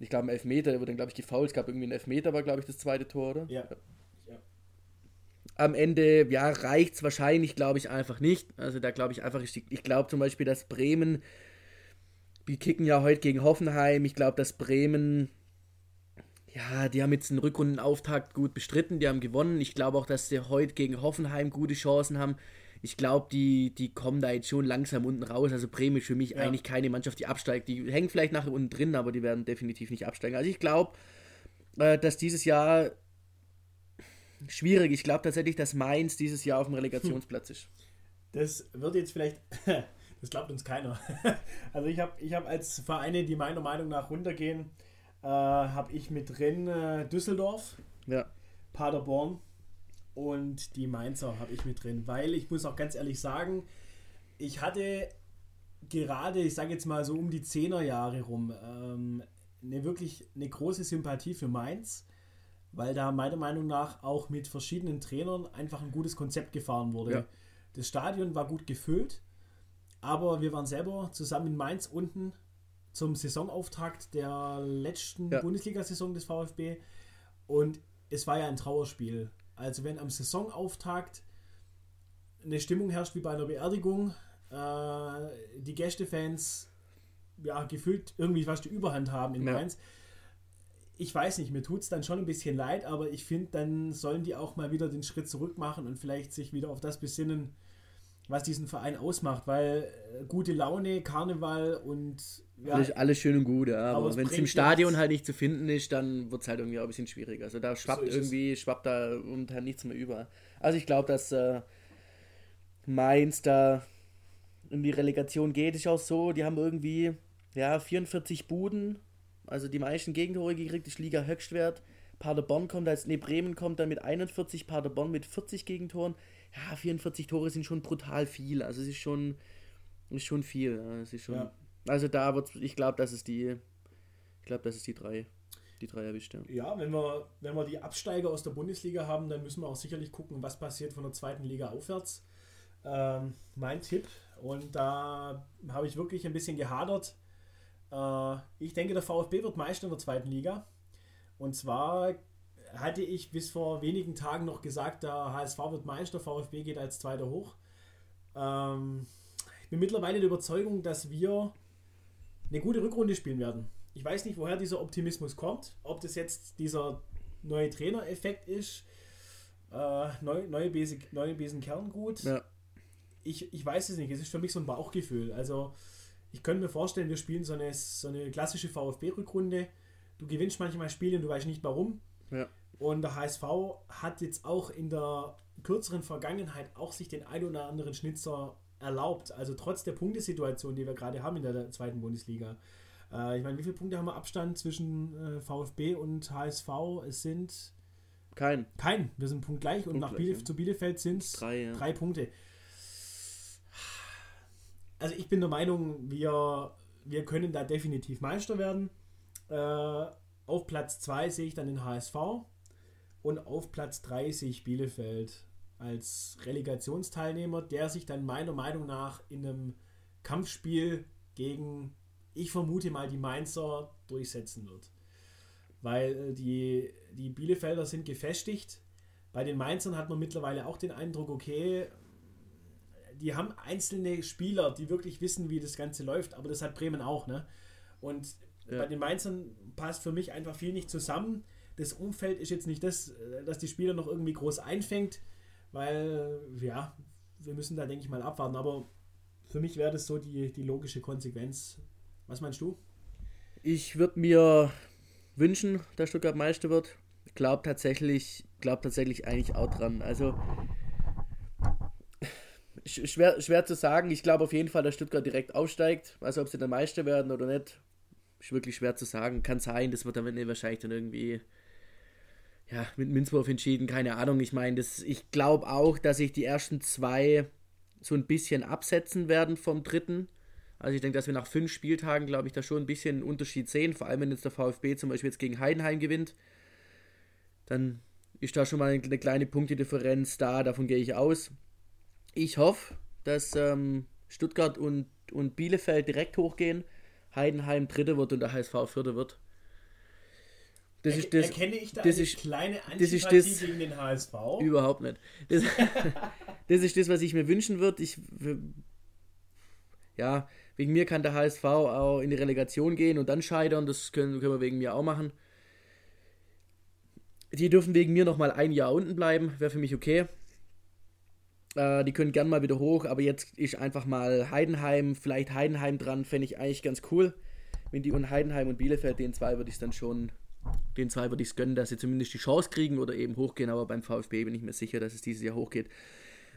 Ich glaube, ein Elfmeter, der wurde dann, glaube ich, gefault. Es gab irgendwie einen Elfmeter, war, glaube ich, das zweite Tor, oder?
Ja.
Am Ende, ja, reicht es wahrscheinlich, glaube ich, einfach nicht. Also da glaube ich einfach, ich, ich glaube zum Beispiel, dass Bremen, die kicken ja heute gegen Hoffenheim. Ich glaube, dass Bremen ja, die haben jetzt einen Rückrundenauftakt gut bestritten, die haben gewonnen. Ich glaube auch, dass sie heute gegen Hoffenheim gute Chancen haben. Ich glaube, die, die kommen da jetzt schon langsam unten raus. Also Bremen ist für mich ja. eigentlich keine Mannschaft, die absteigt. Die hängen vielleicht nachher unten drin, aber die werden definitiv nicht absteigen. Also ich glaube, äh, dass dieses Jahr schwierig. Ich glaube tatsächlich, dass Mainz dieses Jahr auf dem Relegationsplatz ist.
Das wird jetzt vielleicht, das glaubt uns keiner. Also ich habe ich hab als Vereine, die meiner Meinung nach runtergehen, äh, habe ich mit drin äh, Düsseldorf,
ja.
Paderborn und die Mainzer habe ich mit drin, weil ich muss auch ganz ehrlich sagen, ich hatte gerade, ich sage jetzt mal so um die 10er Jahre rum, ähm, eine wirklich eine große Sympathie für Mainz, weil da meiner Meinung nach auch mit verschiedenen Trainern einfach ein gutes Konzept gefahren wurde. Ja. Das Stadion war gut gefüllt, aber wir waren selber zusammen in Mainz unten zum Saisonauftakt der letzten ja. Bundesliga-Saison des VfB. Und es war ja ein Trauerspiel. Also wenn am Saisonauftakt eine Stimmung herrscht wie bei einer Beerdigung, äh, die Gästefans ja gefühlt irgendwie fast die Überhand haben in ja. Mainz. Ich weiß nicht, mir tut es dann schon ein bisschen leid, aber ich finde, dann sollen die auch mal wieder den Schritt zurück machen und vielleicht sich wieder auf das besinnen, was diesen Verein ausmacht, weil äh, gute Laune, Karneval und
ja, alles, alles schön und gut, ja, aber, aber wenn es im Stadion halt nicht zu finden ist, dann wird es halt irgendwie auch ein bisschen schwieriger. Also da schwappt so irgendwie, es. schwappt da und halt nichts mehr über. Also ich glaube, dass äh, Mainz da in die Relegation geht, ist auch so, die haben irgendwie ja 44 Buden, also die meisten Gegentore gekriegt, ist Liga Höchstwert. Paderborn kommt als, nee, Bremen kommt dann mit 41, Paderborn mit 40 Gegentoren ja, 44 Tore sind schon brutal viel. Also es ist schon, ist schon viel. Es ist schon, ja. Also da wird ich glaube, das ist die, ich glaube, das ist die drei, die drei erwischt. Ja.
ja, wenn wir, wenn wir die Absteiger aus der Bundesliga haben, dann müssen wir auch sicherlich gucken, was passiert von der zweiten Liga aufwärts. Ähm, mein Tipp, und da habe ich wirklich ein bisschen gehadert. Äh, ich denke, der VfB wird Meister in der zweiten Liga. Und zwar hatte ich bis vor wenigen Tagen noch gesagt, der HSV wird Meister, VfB geht als Zweiter hoch. Ähm, ich bin mittlerweile der Überzeugung, dass wir eine gute Rückrunde spielen werden. Ich weiß nicht, woher dieser Optimismus kommt, ob das jetzt dieser neue Trainereffekt ist, äh, neu, neue, Besen, neue Besen Kerngut. Ja. Ich, ich weiß es nicht, es ist für mich so ein Bauchgefühl. Also ich könnte mir vorstellen, wir spielen so eine, so eine klassische VfB-Rückrunde. Du gewinnst manchmal Spiele und du weißt nicht warum.
Ja.
Und der HSV hat jetzt auch in der kürzeren Vergangenheit auch sich den ein oder anderen Schnitzer erlaubt. Also trotz der Punktesituation, die wir gerade haben in der zweiten Bundesliga. Äh, ich meine, wie viele Punkte haben wir Abstand zwischen äh, VfB und HSV? Es sind
kein.
Kein. Wir sind punktgleich Punkt und nach Bielef ja. zu Bielefeld sind es drei, ja. drei Punkte. Also ich bin der Meinung, wir, wir können da definitiv Meister werden. Äh, auf Platz 2 sehe ich dann den HSV. Und auf Platz 3 sehe ich Bielefeld als Relegationsteilnehmer, der sich dann meiner Meinung nach in einem Kampfspiel gegen, ich vermute mal, die Mainzer durchsetzen wird. Weil äh, die, die Bielefelder sind gefestigt. Bei den Mainzern hat man mittlerweile auch den Eindruck, okay, die haben einzelne Spieler, die wirklich wissen, wie das Ganze läuft, aber das hat Bremen auch. Ne? Und ja. bei den Mainzern passt für mich einfach viel nicht zusammen das Umfeld ist jetzt nicht das, äh, dass die Spieler noch irgendwie groß einfängt, weil, ja, wir müssen da, denke ich mal, abwarten. Aber für mich wäre das so die, die logische Konsequenz. Was meinst du?
Ich würde mir wünschen, dass Stuttgart Meister wird. Ich glaube tatsächlich, glaube tatsächlich eigentlich auch dran. Also schwer, schwer zu sagen. Ich glaube auf jeden Fall, dass Stuttgart direkt aufsteigt. Also ob sie der Meister werden oder nicht, ist wirklich schwer zu sagen. Kann sein, das wird Ende wahrscheinlich dann irgendwie ja, mit Münzwurf entschieden, keine Ahnung. Ich meine, ich glaube auch, dass sich die ersten zwei so ein bisschen absetzen werden vom dritten. Also ich denke, dass wir nach fünf Spieltagen, glaube ich, da schon ein bisschen einen Unterschied sehen. Vor allem, wenn jetzt der VfB zum Beispiel jetzt gegen Heidenheim gewinnt, dann ist da schon mal eine kleine Punktedifferenz da. Davon gehe ich aus. Ich hoffe, dass ähm, Stuttgart und, und Bielefeld direkt hochgehen, Heidenheim Dritte wird und der HSV Vierter wird.
Das ist das, Erkenne ich da
das ist,
kleine
Antipathie das ist das,
gegen den HSV?
Überhaupt nicht. Das, das ist das, was ich mir wünschen würde. Ich, ja, wegen mir kann der HSV auch in die Relegation gehen und dann scheitern. Das können, können wir wegen mir auch machen. Die dürfen wegen mir nochmal ein Jahr unten bleiben. Wäre für mich okay. Äh, die können gern mal wieder hoch, aber jetzt ist einfach mal Heidenheim, vielleicht Heidenheim dran, fände ich eigentlich ganz cool. Wenn die und Heidenheim und Bielefeld, den zwei würde ich dann schon den zwei würde ich es gönnen, dass sie zumindest die Chance kriegen oder eben hochgehen, aber beim VfB bin ich mir sicher, dass es dieses Jahr hochgeht.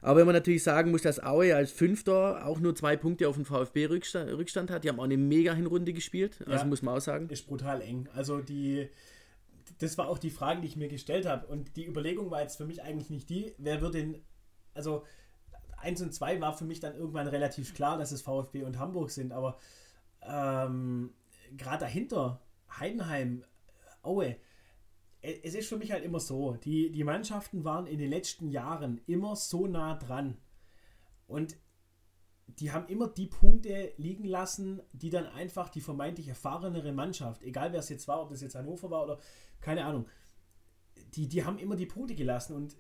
Aber wenn man natürlich sagen muss, dass Aue als Fünfter auch nur zwei Punkte auf den VfB-Rückstand Rückstand hat, die haben auch eine mega Hinrunde gespielt, also ja, muss man auch sagen.
Ist brutal eng. Also die, das war auch die Frage, die ich mir gestellt habe. Und die Überlegung war jetzt für mich eigentlich nicht die, wer wird den, also 1 und 2 war für mich dann irgendwann relativ klar, dass es VfB und Hamburg sind, aber ähm, gerade dahinter, Heidenheim, Aue, es ist für mich halt immer so, die, die Mannschaften waren in den letzten Jahren immer so nah dran. Und die haben immer die Punkte liegen lassen, die dann einfach die vermeintlich erfahrenere Mannschaft, egal wer es jetzt war, ob das jetzt Hannover war oder keine Ahnung, die, die haben immer die Punkte gelassen. Und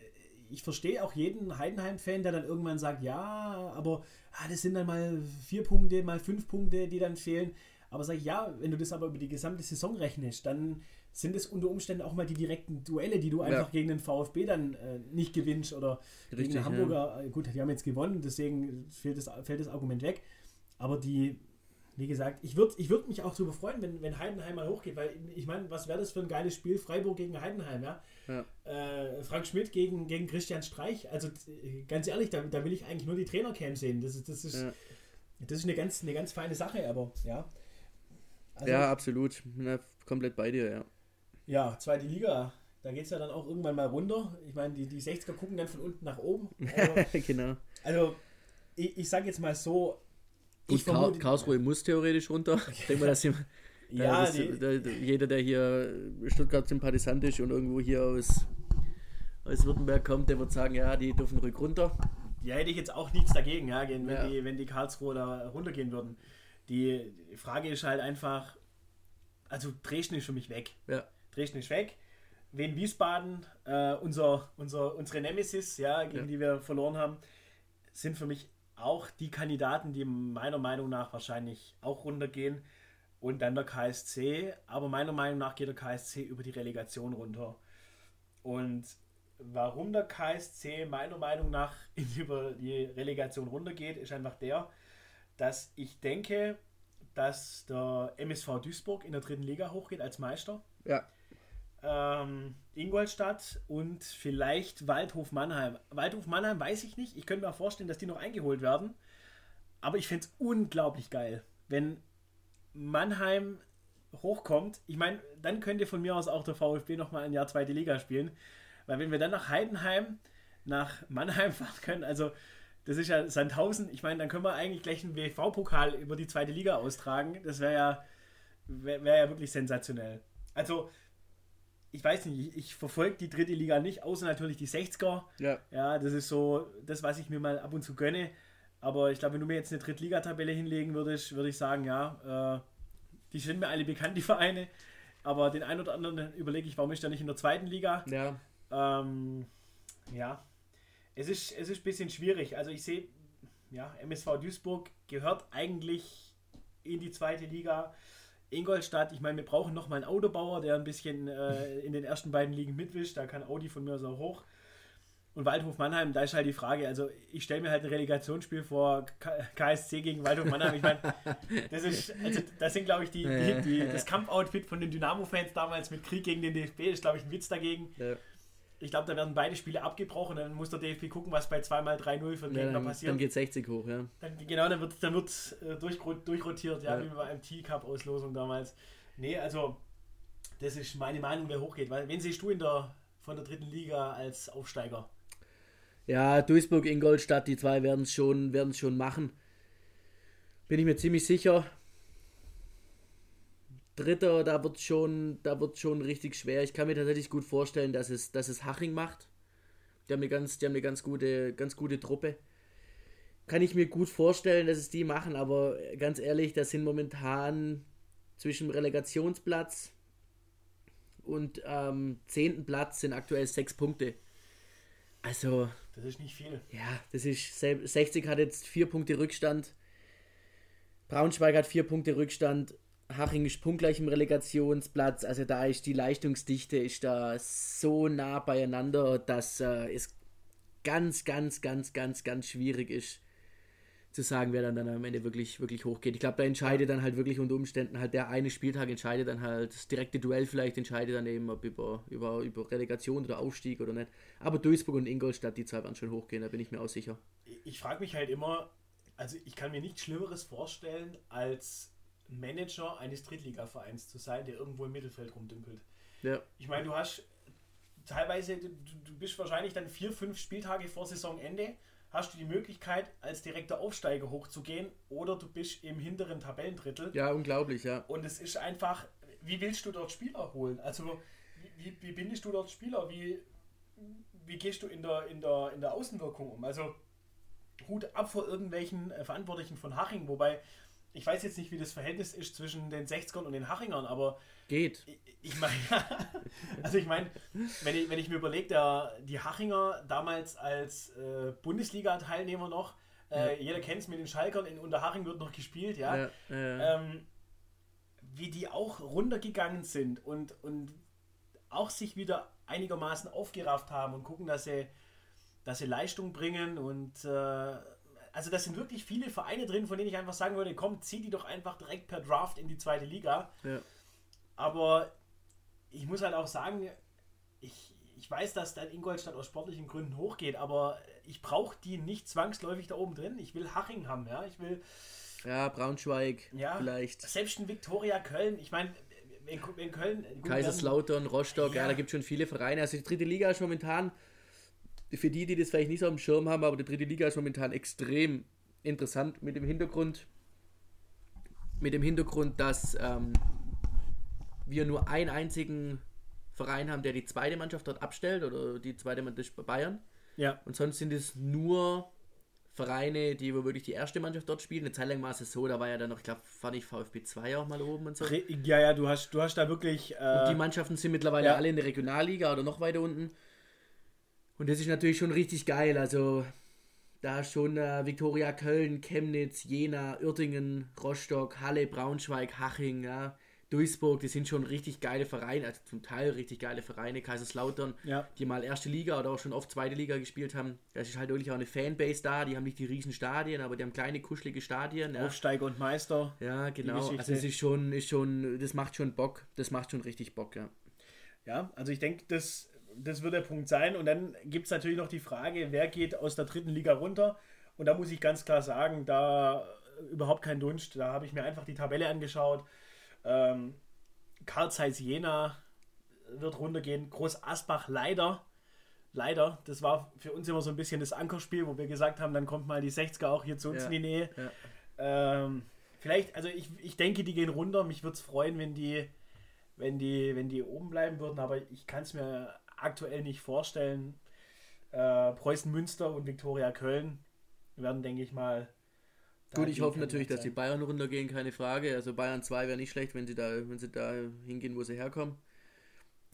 ich verstehe auch jeden Heidenheim-Fan, der dann irgendwann sagt, ja, aber ah, das sind dann mal vier Punkte, mal fünf Punkte, die dann fehlen. Aber sag ich, ja, wenn du das aber über die gesamte Saison rechnest, dann sind es unter Umständen auch mal die direkten Duelle, die du einfach ja. gegen den VfB dann äh, nicht gewinnst oder Richtig, gegen den Hamburger. Ja. Äh, gut, die haben jetzt gewonnen, deswegen fällt das, fällt das Argument weg. Aber die, wie gesagt, ich würde ich würd mich auch darüber freuen, wenn, wenn Heidenheim mal hochgeht, weil ich meine, was wäre das für ein geiles Spiel? Freiburg gegen Heidenheim, ja? ja. Äh, Frank Schmidt gegen, gegen Christian Streich. Also ganz ehrlich, da, da will ich eigentlich nur die Trainercam sehen. Das ist, das ist, ja. das ist eine, ganz, eine ganz feine Sache, aber ja.
Also, ja, absolut. Na, komplett bei dir, ja.
Ja, zweite Liga. Da geht es ja dann auch irgendwann mal runter. Ich meine, die, die 60er gucken dann von unten nach oben.
Also, genau.
Also, ich, ich sage jetzt mal so.
Gut, vermute, Karlsruhe muss theoretisch runter. Ich denke mal, dass die, ja, das, die, der, jeder, der hier Stuttgart-Sympathisant ist und irgendwo hier aus, aus Württemberg kommt, der wird sagen, ja, die dürfen ruhig runter.
Ja, hätte ich jetzt auch nichts dagegen, ja, wenn, ja. Die, wenn die Karlsruhe da runtergehen würden. Die Frage ist halt einfach, also Dresden ist für mich weg.
Ja.
Dresden ist weg. Wien Wiesbaden, äh, unser, unser, unsere Nemesis, ja, gegen ja. die wir verloren haben, sind für mich auch die Kandidaten, die meiner Meinung nach wahrscheinlich auch runtergehen. Und dann der KSC. Aber meiner Meinung nach geht der KSC über die Relegation runter. Und warum der KSC meiner Meinung nach über die Relegation runtergeht, ist einfach der, dass ich denke, dass der MSV Duisburg in der dritten Liga hochgeht als Meister.
Ja
ähm, Ingolstadt und vielleicht Waldhof Mannheim. Waldhof Mannheim weiß ich nicht. Ich könnte mir vorstellen, dass die noch eingeholt werden. Aber ich fände es unglaublich geil, wenn Mannheim hochkommt. Ich meine, dann könnte von mir aus auch der VfB nochmal ein Jahr zweite Liga spielen. Weil wenn wir dann nach Heidenheim, nach Mannheim fahren können, also das ist ja Sandhausen, ich meine, dann können wir eigentlich gleich einen WV-Pokal über die zweite Liga austragen. Das wäre ja, wär, wär ja wirklich sensationell. Also ich weiß nicht, ich, ich verfolge die dritte Liga nicht, außer natürlich die 60er.
Ja.
Ja, das ist so das, was ich mir mal ab und zu gönne. Aber ich glaube, wenn du mir jetzt eine Drittligatabelle hinlegen würdest, würde ich sagen, ja, äh, die sind mir alle bekannt, die Vereine. Aber den einen oder anderen überlege ich, warum ist der nicht in der zweiten Liga?
Ja.
Ähm, ja. Es ist, es ist ein bisschen schwierig. Also ich sehe, ja, MSV Duisburg gehört eigentlich in die zweite Liga. Ingolstadt, ich meine, wir brauchen noch mal einen Autobauer, der ein bisschen äh, in den ersten beiden Ligen mitwischt. Da kann Audi von mir so hoch. Und Waldhof Mannheim, da ist halt die Frage, also ich stelle mir halt ein Relegationsspiel vor KSC gegen Waldhof Mannheim. Ich meine, das ist, also das sind, glaube ich, die, die, die, das Kampfoutfit von den Dynamo-Fans damals mit Krieg gegen den DFB, ist, glaube ich, ein Witz dagegen. Ja. Ich glaube, da werden beide Spiele abgebrochen. Dann muss der DFB gucken, was bei 2x3-0 für den
Ja,
Gegner
dann,
passiert.
dann geht 60 hoch, ja.
Dann, genau, dann wird, dann wird äh, durch, durchrotiert, ja,
Ja.
wie bei einem T-Cup-Auslosung damals. Nee, also, das ist meine Meinung, wer hochgeht. Weil, wen siehst du in der, von der dritten Liga als Aufsteiger?
Ja, Duisburg, Ingolstadt, die zwei werden es schon, werden's schon machen. Bin ich mir ziemlich sicher. Dritter, da wird schon, da wird schon richtig schwer. Ich kann mir tatsächlich gut vorstellen, dass es, dass es Haching macht. Die haben eine ganz, die haben eine ganz gute, ganz gute Truppe. Kann ich mir gut vorstellen, dass es die machen, aber ganz ehrlich, das sind momentan zwischen Relegationsplatz und ähm, zehnten Platz sind aktuell sechs Punkte. Also,
Das ist nicht viel.
ja, das ist. sel- 60 hat jetzt vier Punkte Rückstand. Braunschweig hat vier Punkte Rückstand. Haching ist punktgleich im Relegationsplatz. Also da ist die Leistungsdichte ist da so nah beieinander, dass äh, es ganz, ganz, ganz, ganz, ganz schwierig ist zu sagen, wer dann, dann am Ende wirklich, wirklich hochgeht. Ich glaube, da entscheidet dann halt wirklich unter Umständen halt der eine Spieltag entscheidet dann halt, das direkte Duell vielleicht entscheidet dann eben, ob über, über, über Relegation oder Aufstieg oder nicht. Aber Duisburg und Ingolstadt, die zwei werden schon hochgehen, da bin ich mir auch sicher.
Ich, ich frage mich halt immer, also ich kann mir nichts Schlimmeres vorstellen, als Manager eines Drittligavereins zu sein, der irgendwo im Mittelfeld rumdümpelt.
Ja,
Ich meine, du hast teilweise, du, du bist wahrscheinlich dann vier, fünf Spieltage vor Saisonende, hast du die Möglichkeit, als direkter Aufsteiger hochzugehen oder du bist im hinteren Tabellendrittel.
ja unglaublich, ja.
Und es ist einfach, wie willst du dort Spieler holen? Also, wie, wie, bindest du dort Spieler? Wie, wie gehst du in der, in, der, in der Außenwirkung um? Also, Hut ab vor irgendwelchen äh, Verantwortlichen von Haching, wobei ich weiß jetzt nicht, wie das Verhältnis ist zwischen den 60ern und den Hachingern, aber
Geht.
ich- ich meine, also ich meine, wenn ich, wenn ich mir überlege, die Hachinger damals als äh, Bundesliga-Teilnehmer noch, äh, jeder kennt es mit den Schalkern, in Unterhaching wird noch gespielt, ja,
Ja, ja.
ähm, wie die auch runtergegangen sind und, und auch sich wieder einigermaßen aufgerafft haben und gucken, dass sie, dass sie Leistung bringen und äh, also das sind wirklich viele Vereine drin, von denen ich einfach sagen würde, komm, zieh die doch einfach direkt per Draft in die zweite Liga.
ja.
Aber ich muss halt auch sagen, ich, ich weiß, dass dann Ingolstadt aus sportlichen Gründen hochgeht, aber ich brauche die nicht zwangsläufig da oben drin. Ich will Haching haben, ja. Ich will
ja, Braunschweig
Ja.
vielleicht.
selbst ein Viktoria Köln. Ich meine, wenn, wenn Köln.
Kaiserslautern, Rostock, ja.
Ja.
da gibt es schon viele Vereine. Also die dritte Liga ist momentan, für die, die das vielleicht nicht so auf dem Schirm haben, aber die dritte Liga ist momentan extrem interessant mit dem Hintergrund, mit dem Hintergrund, dass ähm, wir nur einen einzigen Verein haben, der die zweite Mannschaft dort abstellt oder die zweite Mannschaft bei Bayern.
Ja.
Und sonst sind es nur Vereine, die wo wirklich die erste Mannschaft dort spielen. Eine Zeit lang war es so, da war ja dann noch, ich glaube, fand ich VfB 2 auch mal oben und so.
Ja, ja, du hast, du hast da wirklich. Äh,
Die Mannschaften sind mittlerweile
Ja.
alle in der Regionalliga oder noch weiter unten. Und das ist natürlich schon richtig geil. Also da schon äh, Viktoria Köln, Chemnitz, Jena, Uertingen, Rostock, Halle, Braunschweig, Haching, ja, Duisburg, die sind schon richtig geile Vereine, also zum Teil richtig geile Vereine, Kaiserslautern,
Ja.
die mal erste Liga oder auch schon oft zweite Liga gespielt haben. Da ist halt wirklich auch eine Fanbase da, die haben nicht die riesen Stadien, aber die haben kleine, kuschelige Stadien. Ja.
Aufsteiger und Meister.
Ja, genau. Also es ist schon, ist schon, das macht schon Bock. Das macht schon richtig Bock, ja.
Ja, also ich denke, das, das wird der Punkt sein. Und dann gibt es natürlich noch die Frage, wer geht aus der dritten Liga runter? Und da muss ich ganz klar sagen, da überhaupt kein Dunst. Da habe ich mir einfach die Tabelle angeschaut. Ähm, Karl Zeiss Jena wird runtergehen. Groß Asbach leider. Leider. Das war für uns immer so ein bisschen das Ankerspiel, wo wir gesagt haben, dann kommt mal die 60er auch hier zu uns
Ja,
in die Nähe.
ja.
Ähm, vielleicht, also ich, ich denke, die gehen runter. Mich würde es freuen, wenn die, wenn, die, wenn die oben bleiben würden, aber ich kann es mir aktuell nicht vorstellen. Äh, Preußen Münster und Viktoria Köln werden, denke ich mal.
Gut, ich hoffe natürlich, dass die. Bayern runtergehen, keine Frage. Also Bayern 2 wäre nicht schlecht, wenn sie da, wenn sie da hingehen, wo sie herkommen.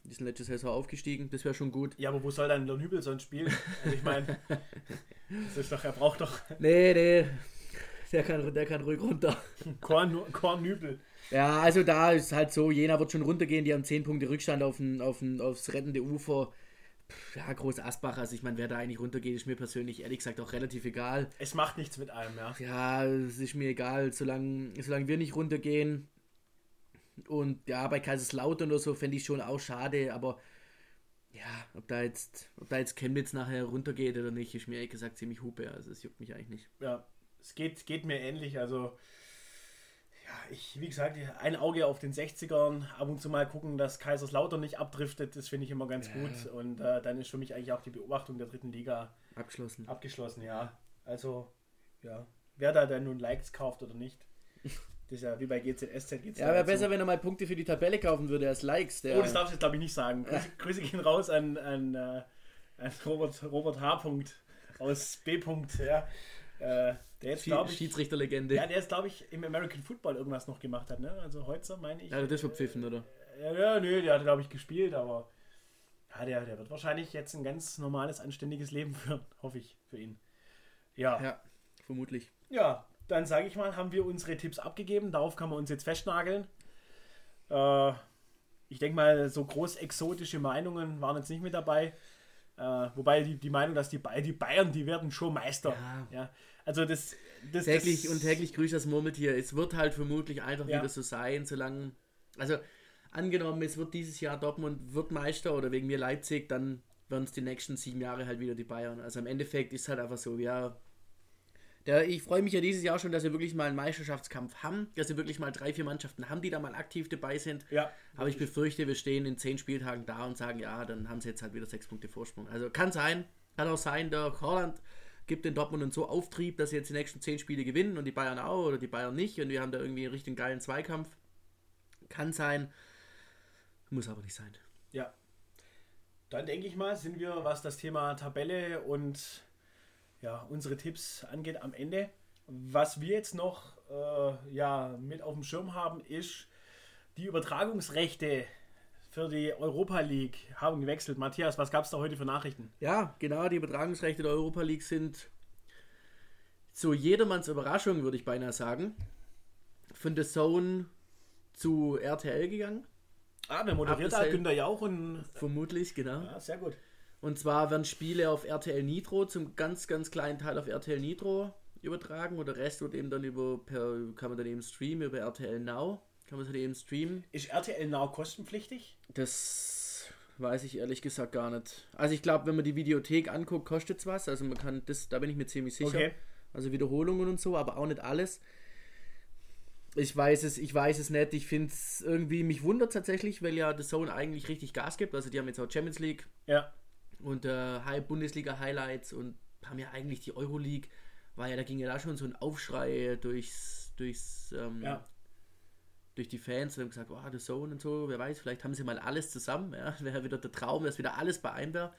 Die sind letztes Saison aufgestiegen, das wäre schon gut.
Ja, aber wo soll dann der Nübel sonst spielen? Also ich meine, das ist doch, er braucht doch
Nee, nee. Der kann, der kann ruhig runter.
Korn, Korn Nübel.
Ja, also da ist halt so, Jena wird schon runtergehen, die haben 10 Punkte Rückstand auf den, auf den, aufs rettende Ufer. Pff, Ja, Groß Asbach, also ich meine, wer da eigentlich runtergeht, ist mir persönlich ehrlich gesagt auch relativ egal.
Es macht nichts mit einem, ja.
Ja, es ist mir egal, solange, solange wir nicht runtergehen. Und ja, bei Kaiserslautern oder so fände ich schon auch schade, aber Ja, ob da jetzt, ob da jetzt Chemnitz nachher runtergeht oder nicht, ist mir ehrlich gesagt ziemlich hupe. Also es juckt mich eigentlich nicht.
Ja, es geht, geht mir ähnlich. Also, ich, wie gesagt, ein Auge auf den 60ern, ab und zu mal gucken, dass Kaiserslautern nicht abdriftet, das finde ich immer ganz ja. gut. Und äh, dann ist für mich eigentlich auch die Beobachtung der dritten Liga
abgeschlossen.
Abgeschlossen, ja. Also, ja, wer da denn nun Likes kauft oder nicht. Das ist ja wie bei GZSZ.
GZ ja, wäre besser, wenn er mal Punkte für die Tabelle kaufen würde als Likes.
Der oh, das darfst du jetzt glaube ich nicht sagen. Grüße, Grüße, gehen raus an, an, äh, an Robert, Robert H. aus B. Ja. Äh, der jetzt,
glaube ich. Schiedsrichterlegende.
Ja, der jetzt, glaube ich, im American Football irgendwas noch gemacht hat, ne? Also Heutzer, meine ich.
Ja, das wird pfiffen, oder?
Ja, ja, nö, der hat, glaube ich, gespielt, aber. Ja, der, der wird wahrscheinlich jetzt ein ganz normales, anständiges Leben führen, hoffe ich, für ihn. Ja.
Ja, vermutlich.
Ja, dann sage ich mal, haben wir unsere Tipps abgegeben. Darauf kann man uns jetzt festnageln. Äh, ich denke mal, so groß exotische Meinungen waren jetzt nicht mit dabei. Äh, wobei die, die Meinung, dass die, die Bayern, die werden schon Meister. Ja. ja. Also das, das
täglich das, und täglich grüßt das Murmeltier. Es wird halt vermutlich einfach ja. wieder so sein, solange. Also angenommen, es wird dieses Jahr Dortmund wird Meister oder wegen mir Leipzig, dann werden es die nächsten sieben Jahre halt wieder die Bayern. Also im Endeffekt ist halt einfach so, ja, der, ich freue mich ja dieses Jahr schon, dass wir wirklich mal einen Meisterschaftskampf haben, dass wir wirklich mal drei, vier Mannschaften haben, die da mal aktiv dabei sind.
Ja.
Aber ich befürchte, wir stehen in zehn Spieltagen da und sagen, ja, dann haben sie jetzt halt wieder sechs Punkte Vorsprung. Also kann sein, kann auch sein, der Holland gibt den Dortmund so Auftrieb, dass sie jetzt die nächsten zehn Spiele gewinnen und die Bayern auch oder die Bayern nicht und wir haben da irgendwie einen richtig geilen Zweikampf. Kann sein, muss aber nicht sein.
Ja. Dann denke ich mal, sind wir, was das Thema Tabelle und ja, unsere Tipps angeht am Ende. Was wir jetzt noch äh, ja, mit auf dem Schirm haben, ist die Übertragungsrechte für die Europa League haben gewechselt. Matthias, was gab es da heute für Nachrichten?
Ja, genau, die Übertragungsrechte der Europa League sind zu jedermanns Überraschung, würde ich beinahe sagen, von The Zone zu RTL gegangen.
Ah, wer moderiert da? Günter Jauch und.
Vermutlich, genau.
Ja, sehr gut.
Und zwar werden Spiele auf RTL Nitro zum ganz, ganz kleinen Teil auf RTL Nitro übertragen und der Rest wird eben dann über, per, kann man dann eben streamen über RTL Now. Kann man es halt eben streamen.
Ist RTL Now kostenpflichtig?
Das weiß ich ehrlich gesagt gar nicht. Also ich glaube, wenn man die Videothek anguckt, kostet es was. Also man kann das, da bin ich mir ziemlich sicher. Okay. Also Wiederholungen und so, aber auch nicht alles. Ich weiß es, ich weiß es nicht. Ich finde es irgendwie, mich wundert tatsächlich, weil ja The Zone eigentlich richtig Gas gibt. Also die haben jetzt auch Champions League.
Ja
und äh, Bundesliga-Highlights und haben ja eigentlich die Euroleague, war ja, da ging ja da schon so ein Aufschrei durchs, durchs ähm,
ja.
Durch die Fans und haben gesagt, oh, The Zone und so, wer weiß, vielleicht haben sie mal alles zusammen, ja, wäre wieder der Traum, dass wieder alles bei einem wäre.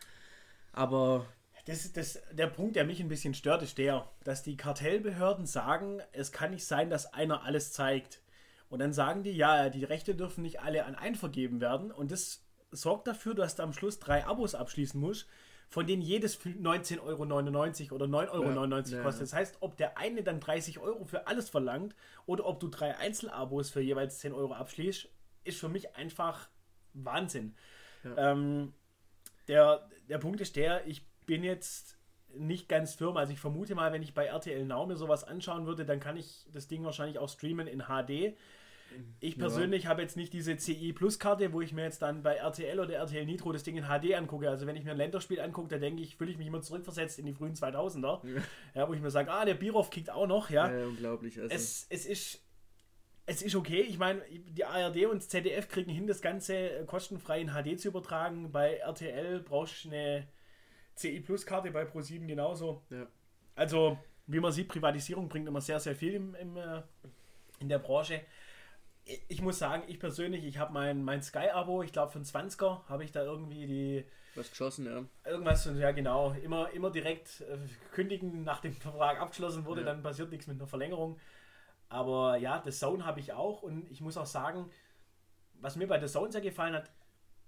Aber
das, das, der Punkt, der mich ein bisschen stört, ist der, dass die Kartellbehörden sagen, es kann nicht sein, dass einer alles zeigt. Und dann sagen die, ja, die Rechte dürfen nicht alle an einen vergeben werden. Und das sorgt dafür, dass du am Schluss drei Abos abschließen musst, von denen jedes 19,99 Euro oder 9,99 Euro ja, kostet. Das heißt, ob der eine dann 30 Euro für alles verlangt oder ob du drei Einzelabos für jeweils 10 Euro abschließt, ist für mich einfach Wahnsinn. Ja. Ähm, der, der Punkt ist der, ich bin jetzt nicht ganz firm. Also ich vermute mal, wenn ich bei RTL Now mir sowas anschauen würde, dann kann ich das Ding wahrscheinlich auch streamen in HD. Ich persönlich ja. habe jetzt nicht diese CI Plus Karte, wo ich mir jetzt dann bei RTL oder RTL Nitro das Ding in HD angucke. Also wenn ich mir ein Länderspiel angucke, da denke ich, fühle ich mich immer zurückversetzt in die frühen 2000er. Ja, ja wo ich mir sage, ah, der Birov kickt auch noch. Ja,
ja unglaublich.
Also. Es, es ist es ist okay. Ich meine, die ARD und ZDF kriegen hin, das Ganze kostenfrei in HD zu übertragen. Bei RTL brauchst du eine CI Plus Karte, bei Pro7 genauso.
Ja.
Also, wie man sieht, Privatisierung bringt immer sehr, sehr viel im, im äh, in der Branche ich muss sagen, ich persönlich, ich habe mein, mein Sky-Abo, ich glaube für einen 20er habe ich da irgendwie die.
Was geschossen, ja.
Irgendwas, ja genau. Immer, immer direkt äh, kündigen, nachdem der Vertrag abgeschlossen wurde, ja. dann passiert nichts mit einer Verlängerung. Aber ja, The Zone habe ich auch und ich muss auch sagen, was mir bei The Zone sehr gefallen hat,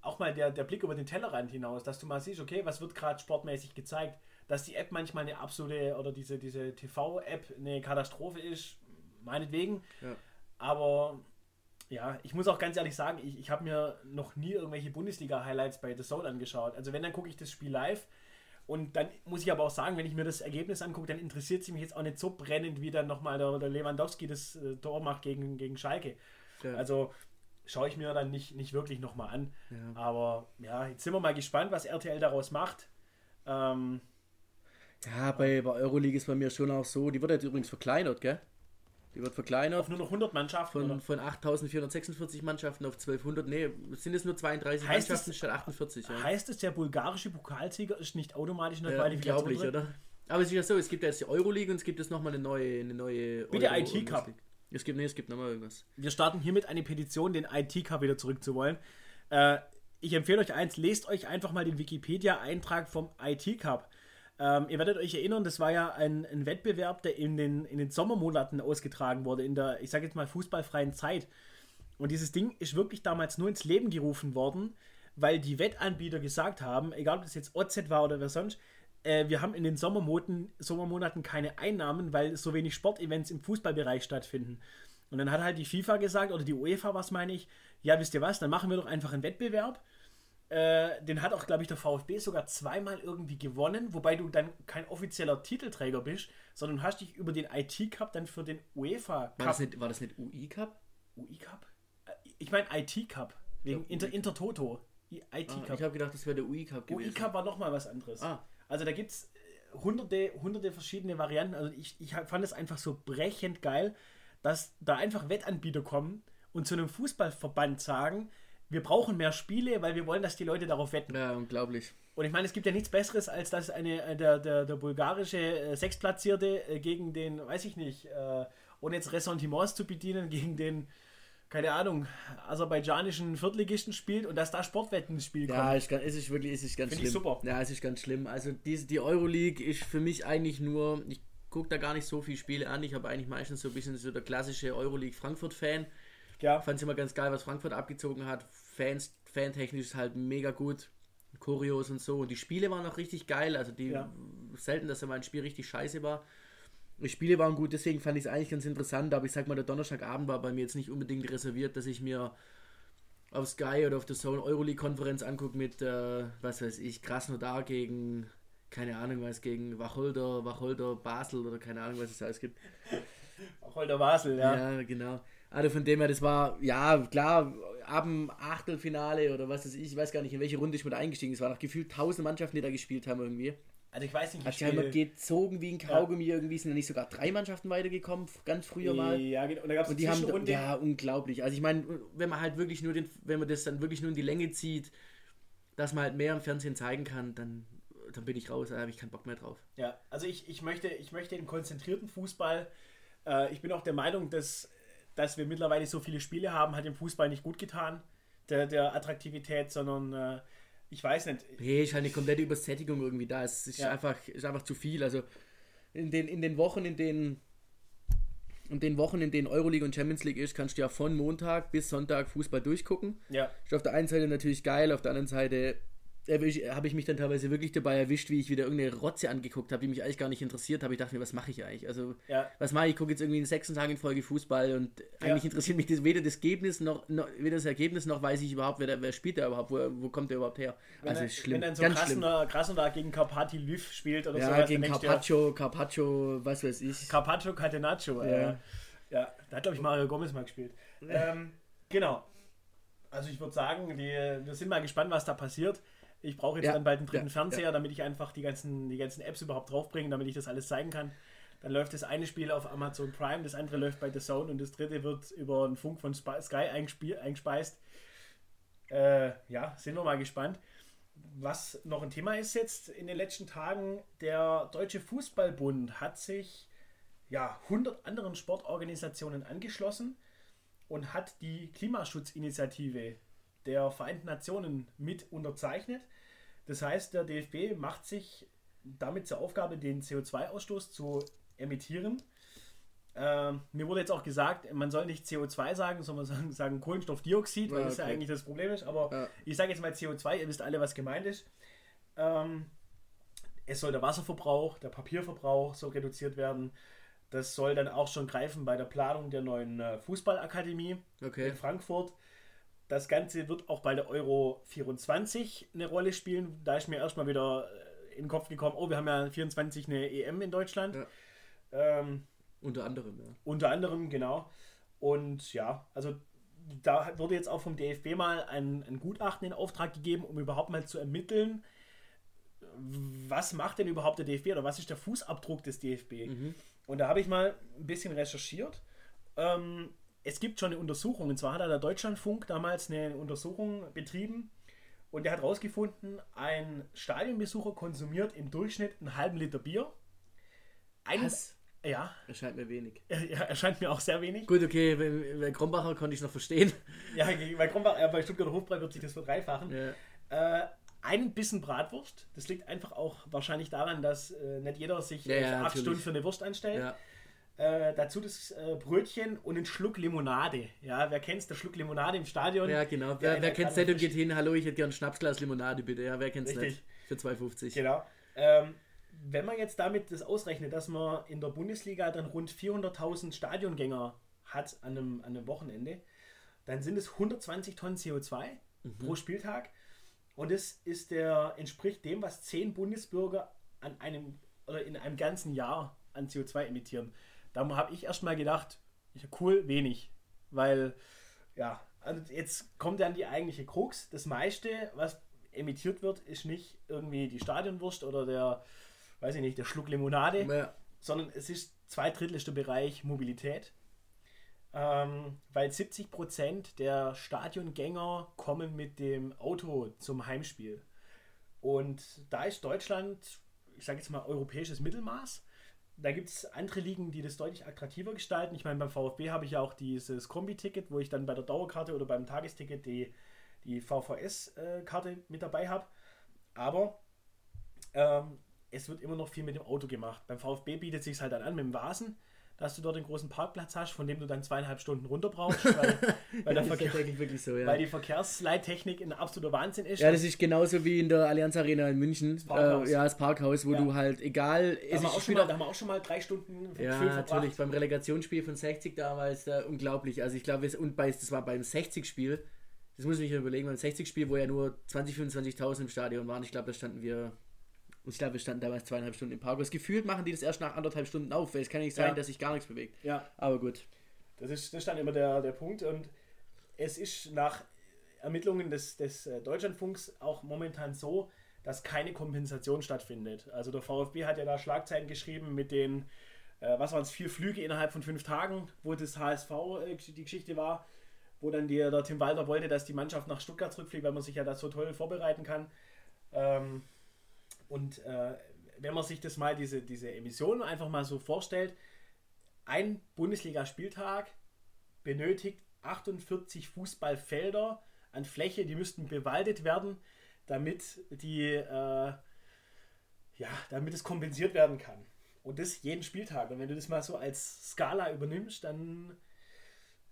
auch mal der, der Blick über den Tellerrand hinaus, dass du mal siehst, okay, was wird gerade sportmäßig gezeigt, dass die App manchmal eine absolute oder diese, diese TV-App eine Katastrophe ist, meinetwegen.
Ja.
Aber ja, ich muss auch ganz ehrlich sagen, ich, ich habe mir noch nie irgendwelche Bundesliga-Highlights bei The Zone angeschaut. Also wenn, dann gucke ich das Spiel live. Und dann muss ich aber auch sagen, wenn ich mir das Ergebnis angucke, dann interessiert es mich jetzt auch nicht so brennend, wie dann nochmal der, der Lewandowski das äh, Tor macht gegen, gegen Schalke. Ja. Also schaue ich mir dann nicht, nicht wirklich nochmal an. Ja. Aber ja, jetzt sind wir mal gespannt, was RTL daraus macht. Ähm,
ja, bei, bei Euroleague ist bei mir schon auch so, die wird jetzt übrigens verkleinert, gell? Die wird verkleinert.
Auf nur noch 100 Mannschaften?
Von, von 8446 Mannschaften auf 1200. Nee, sind es nur 32 heißt Mannschaften es, statt 48.
Ja. Heißt es, der bulgarische Pokalsieger ist nicht automatisch in der
ja, Qualifikation Unglaublich, drin? oder? Aber es ist ja so, es gibt jetzt die Euroleague und es gibt jetzt nochmal eine neue, eine neue
Bitte IT-Cup.
Es gibt, nee, es gibt nochmal irgendwas.
Wir starten hiermit eine Petition, den IT-Cup wieder zurückzuwollen. Äh, ich empfehle euch eins, lest euch einfach mal den Wikipedia-Eintrag vom IT-Cup. Ähm, ihr werdet euch erinnern, das war ja ein, ein, Wettbewerb, der in den, in den Sommermonaten ausgetragen wurde, in der, ich sage jetzt mal, fußballfreien Zeit. Und dieses Ding ist wirklich damals nur ins Leben gerufen worden, weil die Wettanbieter gesagt haben, egal ob das jetzt OZ war oder wer sonst, äh, wir haben in den Sommermonaten, Sommermonaten keine Einnahmen, weil so wenig Sportevents im Fußballbereich stattfinden. Und dann hat halt die FIFA gesagt, oder die UEFA, was meine ich, ja, wisst ihr was, dann machen wir doch einfach einen Wettbewerb äh, den hat auch, glaube ich, der VfB sogar zweimal irgendwie gewonnen, wobei du dann kein offizieller Titelträger bist, sondern hast dich über den IT-Cup dann für den UEFA
Cup. War das nicht, war das nicht UI-Cup?
UI-Cup? Äh, ich meine IT-Cup, wegen ja, Inter, Intertoto.
IT-Cup. Ah, ich habe gedacht, das wäre der UI-Cup
gewesen. UI-Cup war nochmal was anderes. Ah. Also da gibt es äh, hunderte, hunderte verschiedene Varianten. Also ich, ich fand es einfach so brechend geil, dass da einfach Wettanbieter kommen und zu einem Fußballverband sagen, wir brauchen mehr Spiele, weil wir wollen, dass die Leute darauf wetten.
Ja, unglaublich.
Und ich meine, es gibt ja nichts Besseres, als dass eine, äh, der, der, der bulgarische äh, Sechsplatzierte äh, gegen den, weiß ich nicht, äh, ohne jetzt Ressentiments zu bedienen, gegen den, keine Ahnung, aserbaidschanischen Viertligisten spielt und dass da Sportwetten ins Spiel
kommen. Ja, es ist, wirklich es ist ganz Find schlimm. Ich super. Ja, es ist ganz schlimm. Also die, die Euroleague ist für mich eigentlich nur, ich gucke da gar nicht so viele Spiele an. Ich habe eigentlich meistens so ein bisschen so der klassische Euroleague Frankfurt-Fan ja. Fand es immer ganz geil, was Frankfurt abgezogen hat. Fans, fantechnisch ist halt mega gut. Choreos und so. Und die Spiele waren auch richtig geil. Also die ja. selten, dass da mal ein Spiel richtig scheiße war. Die Spiele waren gut, deswegen fand ich es eigentlich ganz interessant. Aber ich sag mal, der Donnerstagabend war bei mir jetzt nicht unbedingt reserviert, dass ich mir auf Sky oder auf der Zone Euroleague-Konferenz angucke mit, äh, was weiß ich, Krasnodar gegen, keine Ahnung was, gegen Wacholder, Wacholder Basel oder keine Ahnung, was es alles gibt.
Wacholder Basel, ja.
Ja, genau. Also von dem her, das war, ja, klar, ab dem Achtelfinale oder was weiß ich, ich weiß gar nicht, in welche Runde ich mit eingestiegen bin. Es waren noch gefühlt tausend Mannschaften, die da gespielt haben irgendwie.
Also ich weiß nicht,
wie Also die haben gezogen wie ein Kaugummi ja. irgendwie, sind ja nicht sogar drei Mannschaften weitergekommen, ganz früher mal.
Ja, genau. Und da gab
es die haben, Ja, unglaublich. Also ich meine, wenn man halt wirklich nur den, wenn man das dann wirklich nur in die Länge zieht, dass man halt mehr im Fernsehen zeigen kann, dann, dann bin ich raus, da habe ich keinen Bock mehr drauf.
Ja, also ich, ich, möchte, ich möchte den konzentrierten Fußball, äh, ich bin auch der Meinung, dass dass wir mittlerweile so viele Spiele haben, hat dem Fußball nicht gut getan, der, der Attraktivität, sondern äh, ich weiß nicht.
Nee, ist halt eine komplette Übersättigung irgendwie da. Es ist, ja. einfach, ist einfach zu viel. Also in den, in den Wochen, in denen in den Wochen, in denen Euroleague und Champions League ist, kannst du ja von Montag bis Sonntag Fußball durchgucken.
Ja.
Ist auf der einen Seite natürlich geil, auf der anderen Seite habe ich mich dann teilweise wirklich dabei erwischt, wie ich wieder irgendeine Rotze angeguckt habe, die mich eigentlich gar nicht interessiert habe. Ich dachte mir, was mache ich eigentlich? Also, ja. was mache ich? Ich gucke jetzt irgendwie in sechs Tagen in Folge Fußball und ja. eigentlich interessiert mich das, weder das Ergebnis noch, noch, weder das Ergebnis noch weiß ich überhaupt, wer, wer spielt der überhaupt, wo, wo kommt der überhaupt her?
Wenn also, er, schlimm. Wenn dann so Krasner, Krasner gegen Carpati Lüv spielt oder
ja, sowas, gegen Carpaccio, Carpaccio, was weiß ich.
Carpaccio Catenaccio, ja. Äh, ja, da hat, glaube ich, Mario Gomez mal gespielt. Ähm, genau. Also ich würde sagen, die, wir sind mal gespannt, was da passiert. Ich brauche jetzt ja, dann bald einen dritten ja, Fernseher, damit ich einfach die ganzen, die ganzen Apps überhaupt draufbringe, damit ich das alles zeigen kann. Dann läuft das eine Spiel auf Amazon Prime, das andere läuft bei The Zone und das dritte wird über einen Funk von Sky eingespeist. Äh, ja, sind wir mal gespannt. Was noch ein Thema ist jetzt in den letzten Tagen, der Deutsche Fußballbund hat sich ja 100 anderen Sportorganisationen angeschlossen und hat die Klimaschutzinitiative der Vereinten Nationen mit unterzeichnet. Das heißt, der DFB macht sich damit zur Aufgabe, den CO2-Ausstoß zu emittieren. Äh, mir wurde jetzt auch gesagt, man soll nicht CO2 sagen, sondern sagen, sagen Kohlenstoffdioxid, weil ja, das ja eigentlich das Problem ist. Aber ja. ich sage jetzt mal CO2, ihr wisst alle, was gemeint ist. Ähm, es soll der Wasserverbrauch, der Papierverbrauch so reduziert werden. Das soll dann auch schon greifen bei der Planung der neuen äh, Fußballakademie okay. in Frankfurt. Das Ganze wird auch bei der Euro 24 eine Rolle spielen. Da ist mir erstmal wieder äh, in den Kopf gekommen, oh, wir haben ja 24 eine EM in Deutschland. Ja.
Ähm, unter anderem, ja.
Unter anderem, genau. Und ja, also da wurde jetzt auch vom DFB mal ein, ein Gutachten in Auftrag gegeben, um überhaupt mal zu ermitteln, was macht denn überhaupt der DFB oder was ist der Fußabdruck des DFB? Mhm. Und da habe ich mal ein bisschen recherchiert. Ähm, es gibt schon eine Untersuchung, und zwar hat der Deutschlandfunk damals eine Untersuchung betrieben und der hat herausgefunden, ein Stadionbesucher konsumiert im Durchschnitt einen halben Liter Bier.
Einen, Was? Ja. Erscheint mir wenig.
Ja, erscheint mir auch sehr wenig.
Gut, okay, bei, bei Krombacher konnte ich es noch verstehen.
Ja, bei Krombacher, ja, bei Stuttgarter Hofbrei wird sich das verdreifachen. Ja. Äh, einen Bissen Bratwurst. Das liegt einfach auch wahrscheinlich daran, dass äh, nicht jeder sich ja, ja, acht Stunden für eine Wurst anstellt. Ja. Äh, dazu das äh, Brötchen und einen Schluck Limonade. Ja, wer kennt der Schluck Limonade im Stadion?
Ja, genau. Wer, wer kennt es nicht und geht hin, hallo, ich hätte gern ein Schnapsglas Limonade, bitte. Ja, wer kennt es nicht? Für 2,50.
Genau. Ähm, wenn man jetzt damit das ausrechnet, dass man in der Bundesliga dann rund 400.000 Stadiongänger hat an einem, an einem Wochenende, dann sind es 120 Tonnen CO2 mhm. pro Spieltag. Und das ist der, entspricht dem, was 10 Bundesbürger an einem oder in einem ganzen Jahr an CO2 emittieren. Da habe ich erstmal gedacht, cool, wenig. Weil, ja, also jetzt kommt dann die eigentliche Krux. Das meiste, was emittiert wird, ist nicht irgendwie die Stadionwurst oder der, weiß ich nicht, der Schluck Limonade, ja. sondern es ist zwei Drittel ist der Bereich Mobilität. Ähm, weil 70 Prozent der Stadiongänger kommen mit dem Auto zum Heimspiel. Und da ist Deutschland, ich sage jetzt mal, europäisches Mittelmaß. Da gibt es andere Ligen, die das deutlich attraktiver gestalten. Ich meine, beim VfB habe ich ja auch dieses Kombi-Ticket, wo ich dann bei der Dauerkarte oder beim Tagesticket die, die VVS-Karte mit dabei habe. Aber ähm, es wird immer noch viel mit dem Auto gemacht. Beim VfB bietet es sich halt dann an mit dem Vasen dass du dort einen großen Parkplatz hast, von dem du dann zweieinhalb Stunden runter brauchst, weil, weil, der Verkehr, so, ja. weil die Verkehrsleittechnik ein absoluter Wahnsinn ist.
Ja, das ist genauso wie in der Allianz Arena in München. Das äh, ja, das Parkhaus, wo ja. du halt, egal.
Da haben, wir auch schon mal, da haben wir auch schon mal drei Stunden
Ja, natürlich. Beim Relegationsspiel von 60 damals äh, unglaublich. Also ich glaube, und bei, das war beim 60-Spiel, das muss ich mir überlegen, beim 60-Spiel, wo ja nur 20, 25.000 im Stadion waren, ich glaube, da standen wir und ich glaube, wir standen damals zweieinhalb Stunden im Parkhaus. Gefühlt machen die das erst nach anderthalb Stunden auf, weil es kann nicht sein, ja. dass sich gar nichts bewegt.
Ja.
Aber gut.
Das ist, das ist dann immer der, der Punkt. Und es ist nach Ermittlungen des, des äh, Deutschlandfunks auch momentan so, dass keine Kompensation stattfindet. Also der VfB hat ja da Schlagzeilen geschrieben mit den, äh, was waren es, vier Flüge innerhalb von fünf Tagen, wo das HSV äh, die Geschichte war, wo dann die, der Tim Walter wollte, dass die Mannschaft nach Stuttgart zurückfliegt, weil man sich ja da so toll vorbereiten kann. Ähm, und äh, wenn man sich das mal, diese, diese Emissionen einfach mal so vorstellt, ein Bundesligaspieltag benötigt 48 Fußballfelder an Fläche, die müssten bewaldet werden, damit die, äh, ja, damit es kompensiert werden kann. Und das jeden Spieltag. Und wenn du das mal so als Skala übernimmst, dann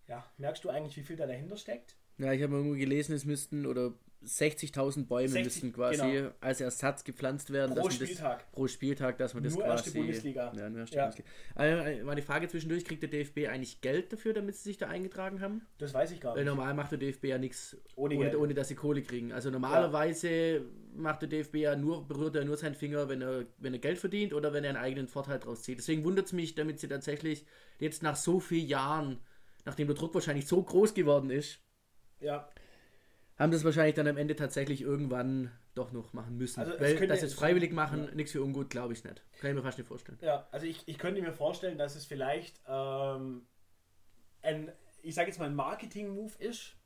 ja, merkst du eigentlich, wie viel da dahinter steckt.
Ja, ich habe irgendwo gelesen, es müssten oder 60.000 Bäume 60, müssten quasi genau. als Ersatz gepflanzt werden.
Pro Spieltag.
Das, pro Spieltag, dass man das
nur
quasi...
Erste Bundesliga.
Ja, nur erste ja. Bundesliga. Also, meine Frage zwischendurch, kriegt der DFB eigentlich Geld dafür, damit sie sich da eingetragen haben?
Das weiß ich gar nicht.
Weil normal macht der DFB ja nichts, ohne, ohne, ohne, dass sie Kohle kriegen. Also normalerweise ja. macht der DFB ja nur, berührt er nur seinen Finger, wenn er, wenn er Geld verdient oder wenn er einen eigenen Vorteil draus zieht. Deswegen wundert es mich, damit sie tatsächlich jetzt nach so vielen Jahren, nachdem der Druck wahrscheinlich so groß geworden ist,
ja
haben das wahrscheinlich dann am Ende tatsächlich irgendwann doch noch machen müssen. Also Weil das jetzt freiwillig machen, ja. nichts für ungut, glaube ich nicht. Kann ich mir fast nicht vorstellen.
Ja, also ich, ich könnte mir vorstellen, dass es vielleicht ähm, ein, ich sage jetzt mal, ein Marketing-Move ist,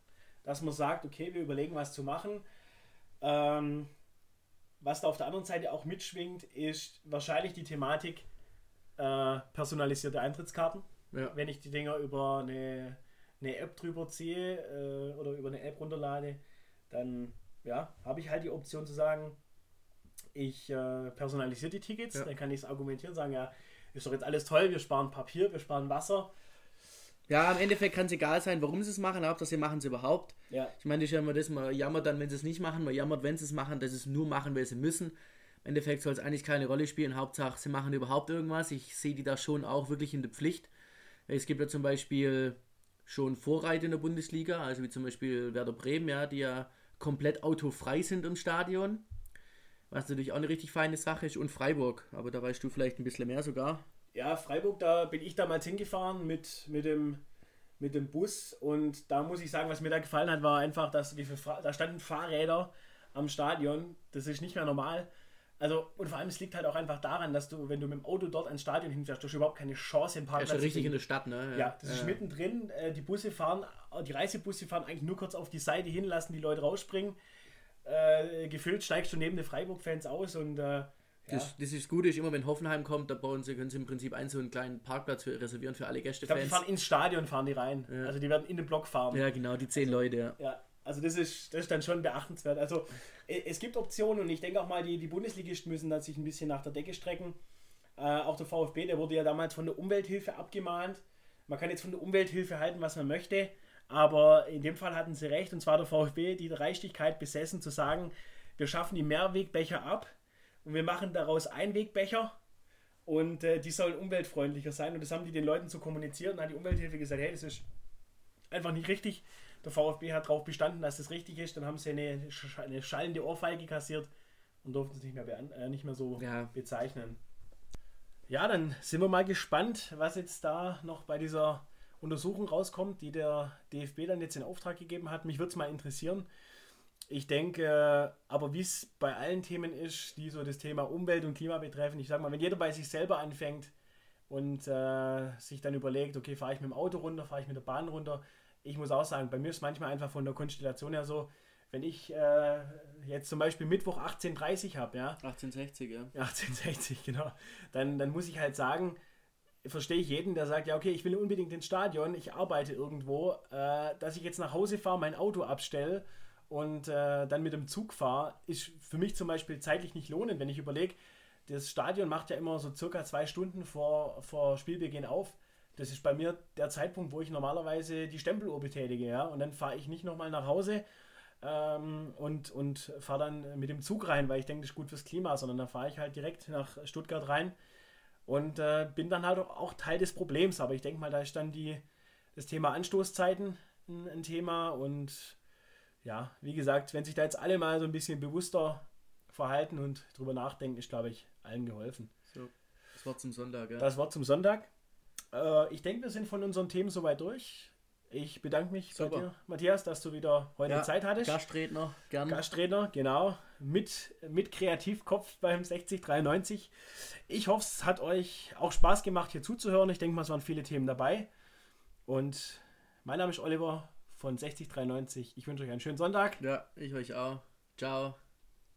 dass man sagt, okay, wir überlegen, was zu machen. Ähm, was da auf der anderen Seite auch mitschwingt, ist wahrscheinlich die Thematik äh, personalisierte Eintrittskarten. Ja. Wenn ich die Dinger über eine eine App drüber ziehe äh, oder über eine App runterlade, dann ja, habe ich halt die Option zu sagen, ich äh, personalisiere die Tickets, ja. dann kann ich es argumentieren, sagen, ja, ist doch jetzt alles toll, wir sparen Papier, wir sparen Wasser.
Ja, im Endeffekt kann es egal sein, warum sie es machen, Hauptsache sie machen es überhaupt.
Ja.
Ich meine, ich ja immer das, man jammert dann, wenn sie es nicht machen, man jammert, wenn sie es machen, dass sie es nur machen, weil sie müssen. Im Endeffekt soll es eigentlich keine Rolle spielen, Hauptsache sie machen überhaupt irgendwas. Ich sehe die da schon auch wirklich in der Pflicht. Es gibt ja zum Beispiel schon Vorreiter in der Bundesliga, also wie zum Beispiel Werder Bremen, ja, die ja komplett autofrei sind im Stadion. Was natürlich auch eine richtig feine Sache ist. Und Freiburg, aber da weißt du vielleicht ein bisschen mehr sogar.
Ja, Freiburg, da bin ich damals hingefahren mit, mit dem mit dem Bus. Und da muss ich sagen, was mir da gefallen hat, war einfach, dass da standen Fahrräder am Stadion. Das ist nicht mehr normal. Also, und vor allem, es liegt halt auch einfach daran, dass du, wenn du mit dem Auto dort ans Stadion hinfährst, du hast überhaupt keine Chance,
den Parkplatz ja, richtig in der Stadt, ne?
Ja, ja das ist mittendrin. Äh, die Busse fahren, die Reisebusse fahren eigentlich nur kurz auf die Seite hin, lassen die Leute rausspringen. Äh, gefüllt steigst du neben den Freiburg-Fans aus und äh,
das, das ist gut, ist immer wenn Hoffenheim kommt, da bauen sie, können sie im Prinzip einen so einen kleinen Parkplatz für, reservieren für alle Gäste.
Ich glaube, die fahren ins Stadion, fahren die rein. Ja. Also die werden in den Block fahren.
Ja, genau, die zehn Leute,
ja. Also das ist, das ist dann schon beachtenswert. Also es gibt Optionen und ich denke auch mal, die, die Bundesligisten müssen dann sich ein bisschen nach der Decke strecken. Äh, auch der VfB, der wurde ja damals von der Umwelthilfe abgemahnt. Man kann jetzt von der Umwelthilfe halten, was man möchte, aber in dem Fall hatten sie recht und zwar der VfB die Dreistigkeit besessen zu sagen, wir schaffen die Mehrwegbecher ab und wir machen daraus Einwegbecher und äh, die sollen umweltfreundlicher sein und das haben die den Leuten so kommuniziert und hat die Umwelthilfe gesagt, hey, das ist einfach nicht richtig. Der VfB hat darauf bestanden, dass das richtig ist. Dann haben sie eine, eine schallende Ohrfeige kassiert und durften es nicht mehr, äh, nicht mehr so ja. bezeichnen. Ja, dann sind wir mal gespannt, was jetzt da noch bei dieser Untersuchung rauskommt, die der DFB dann jetzt in Auftrag gegeben hat. Mich würde es mal interessieren. Ich denke, aber wie es bei allen Themen ist, die so das Thema Umwelt und Klima betreffen, ich sage mal, wenn jeder bei sich selber anfängt und äh, sich dann überlegt, okay, fahre ich mit dem Auto runter, fahre ich mit der Bahn runter, ich muss auch sagen, bei mir ist manchmal einfach von der Konstellation her so, wenn ich äh, jetzt zum Beispiel Mittwoch 18.30 habe, ja.
1860, ja.
1860, genau. Dann, dann muss ich halt sagen, verstehe ich jeden, der sagt, ja, okay, ich will unbedingt ins Stadion, ich arbeite irgendwo, äh, dass ich jetzt nach Hause fahre, mein Auto abstelle und äh, dann mit dem Zug fahre, ist für mich zum Beispiel zeitlich nicht lohnend, wenn ich überlege, das Stadion macht ja immer so circa zwei Stunden vor, vor Spielbeginn auf das ist bei mir der Zeitpunkt, wo ich normalerweise die Stempeluhr betätige, ja. Und dann fahre ich nicht nochmal nach Hause ähm, und, und fahre dann mit dem Zug rein, weil ich denke, das ist gut fürs Klima, sondern dann fahre ich halt direkt nach Stuttgart rein und äh, bin dann halt auch Teil des Problems. Aber ich denke mal, da ist dann die, das Thema Anstoßzeiten ein, ein Thema und ja, wie gesagt, wenn sich da jetzt alle mal so ein bisschen bewusster verhalten und drüber nachdenken, ist, glaube ich, allen geholfen.
So, das Wort zum Sonntag, ja.
Das Wort zum Sonntag. Äh, ich denke, wir sind von unseren Themen soweit durch. Ich bedanke mich Super. bei dir, Matthias, dass du wieder heute ja, Zeit hattest.
Gastredner,
gerne. Gastredner, genau. Mit, mit Kreativkopf beim 6093. Ich hoffe, es hat euch auch Spaß gemacht, hier zuzuhören. Ich denke mal, es waren viele Themen dabei. Und mein Name ist Oliver von 6093. Ich wünsche euch einen schönen Sonntag.
Ja, ich euch auch. Ciao.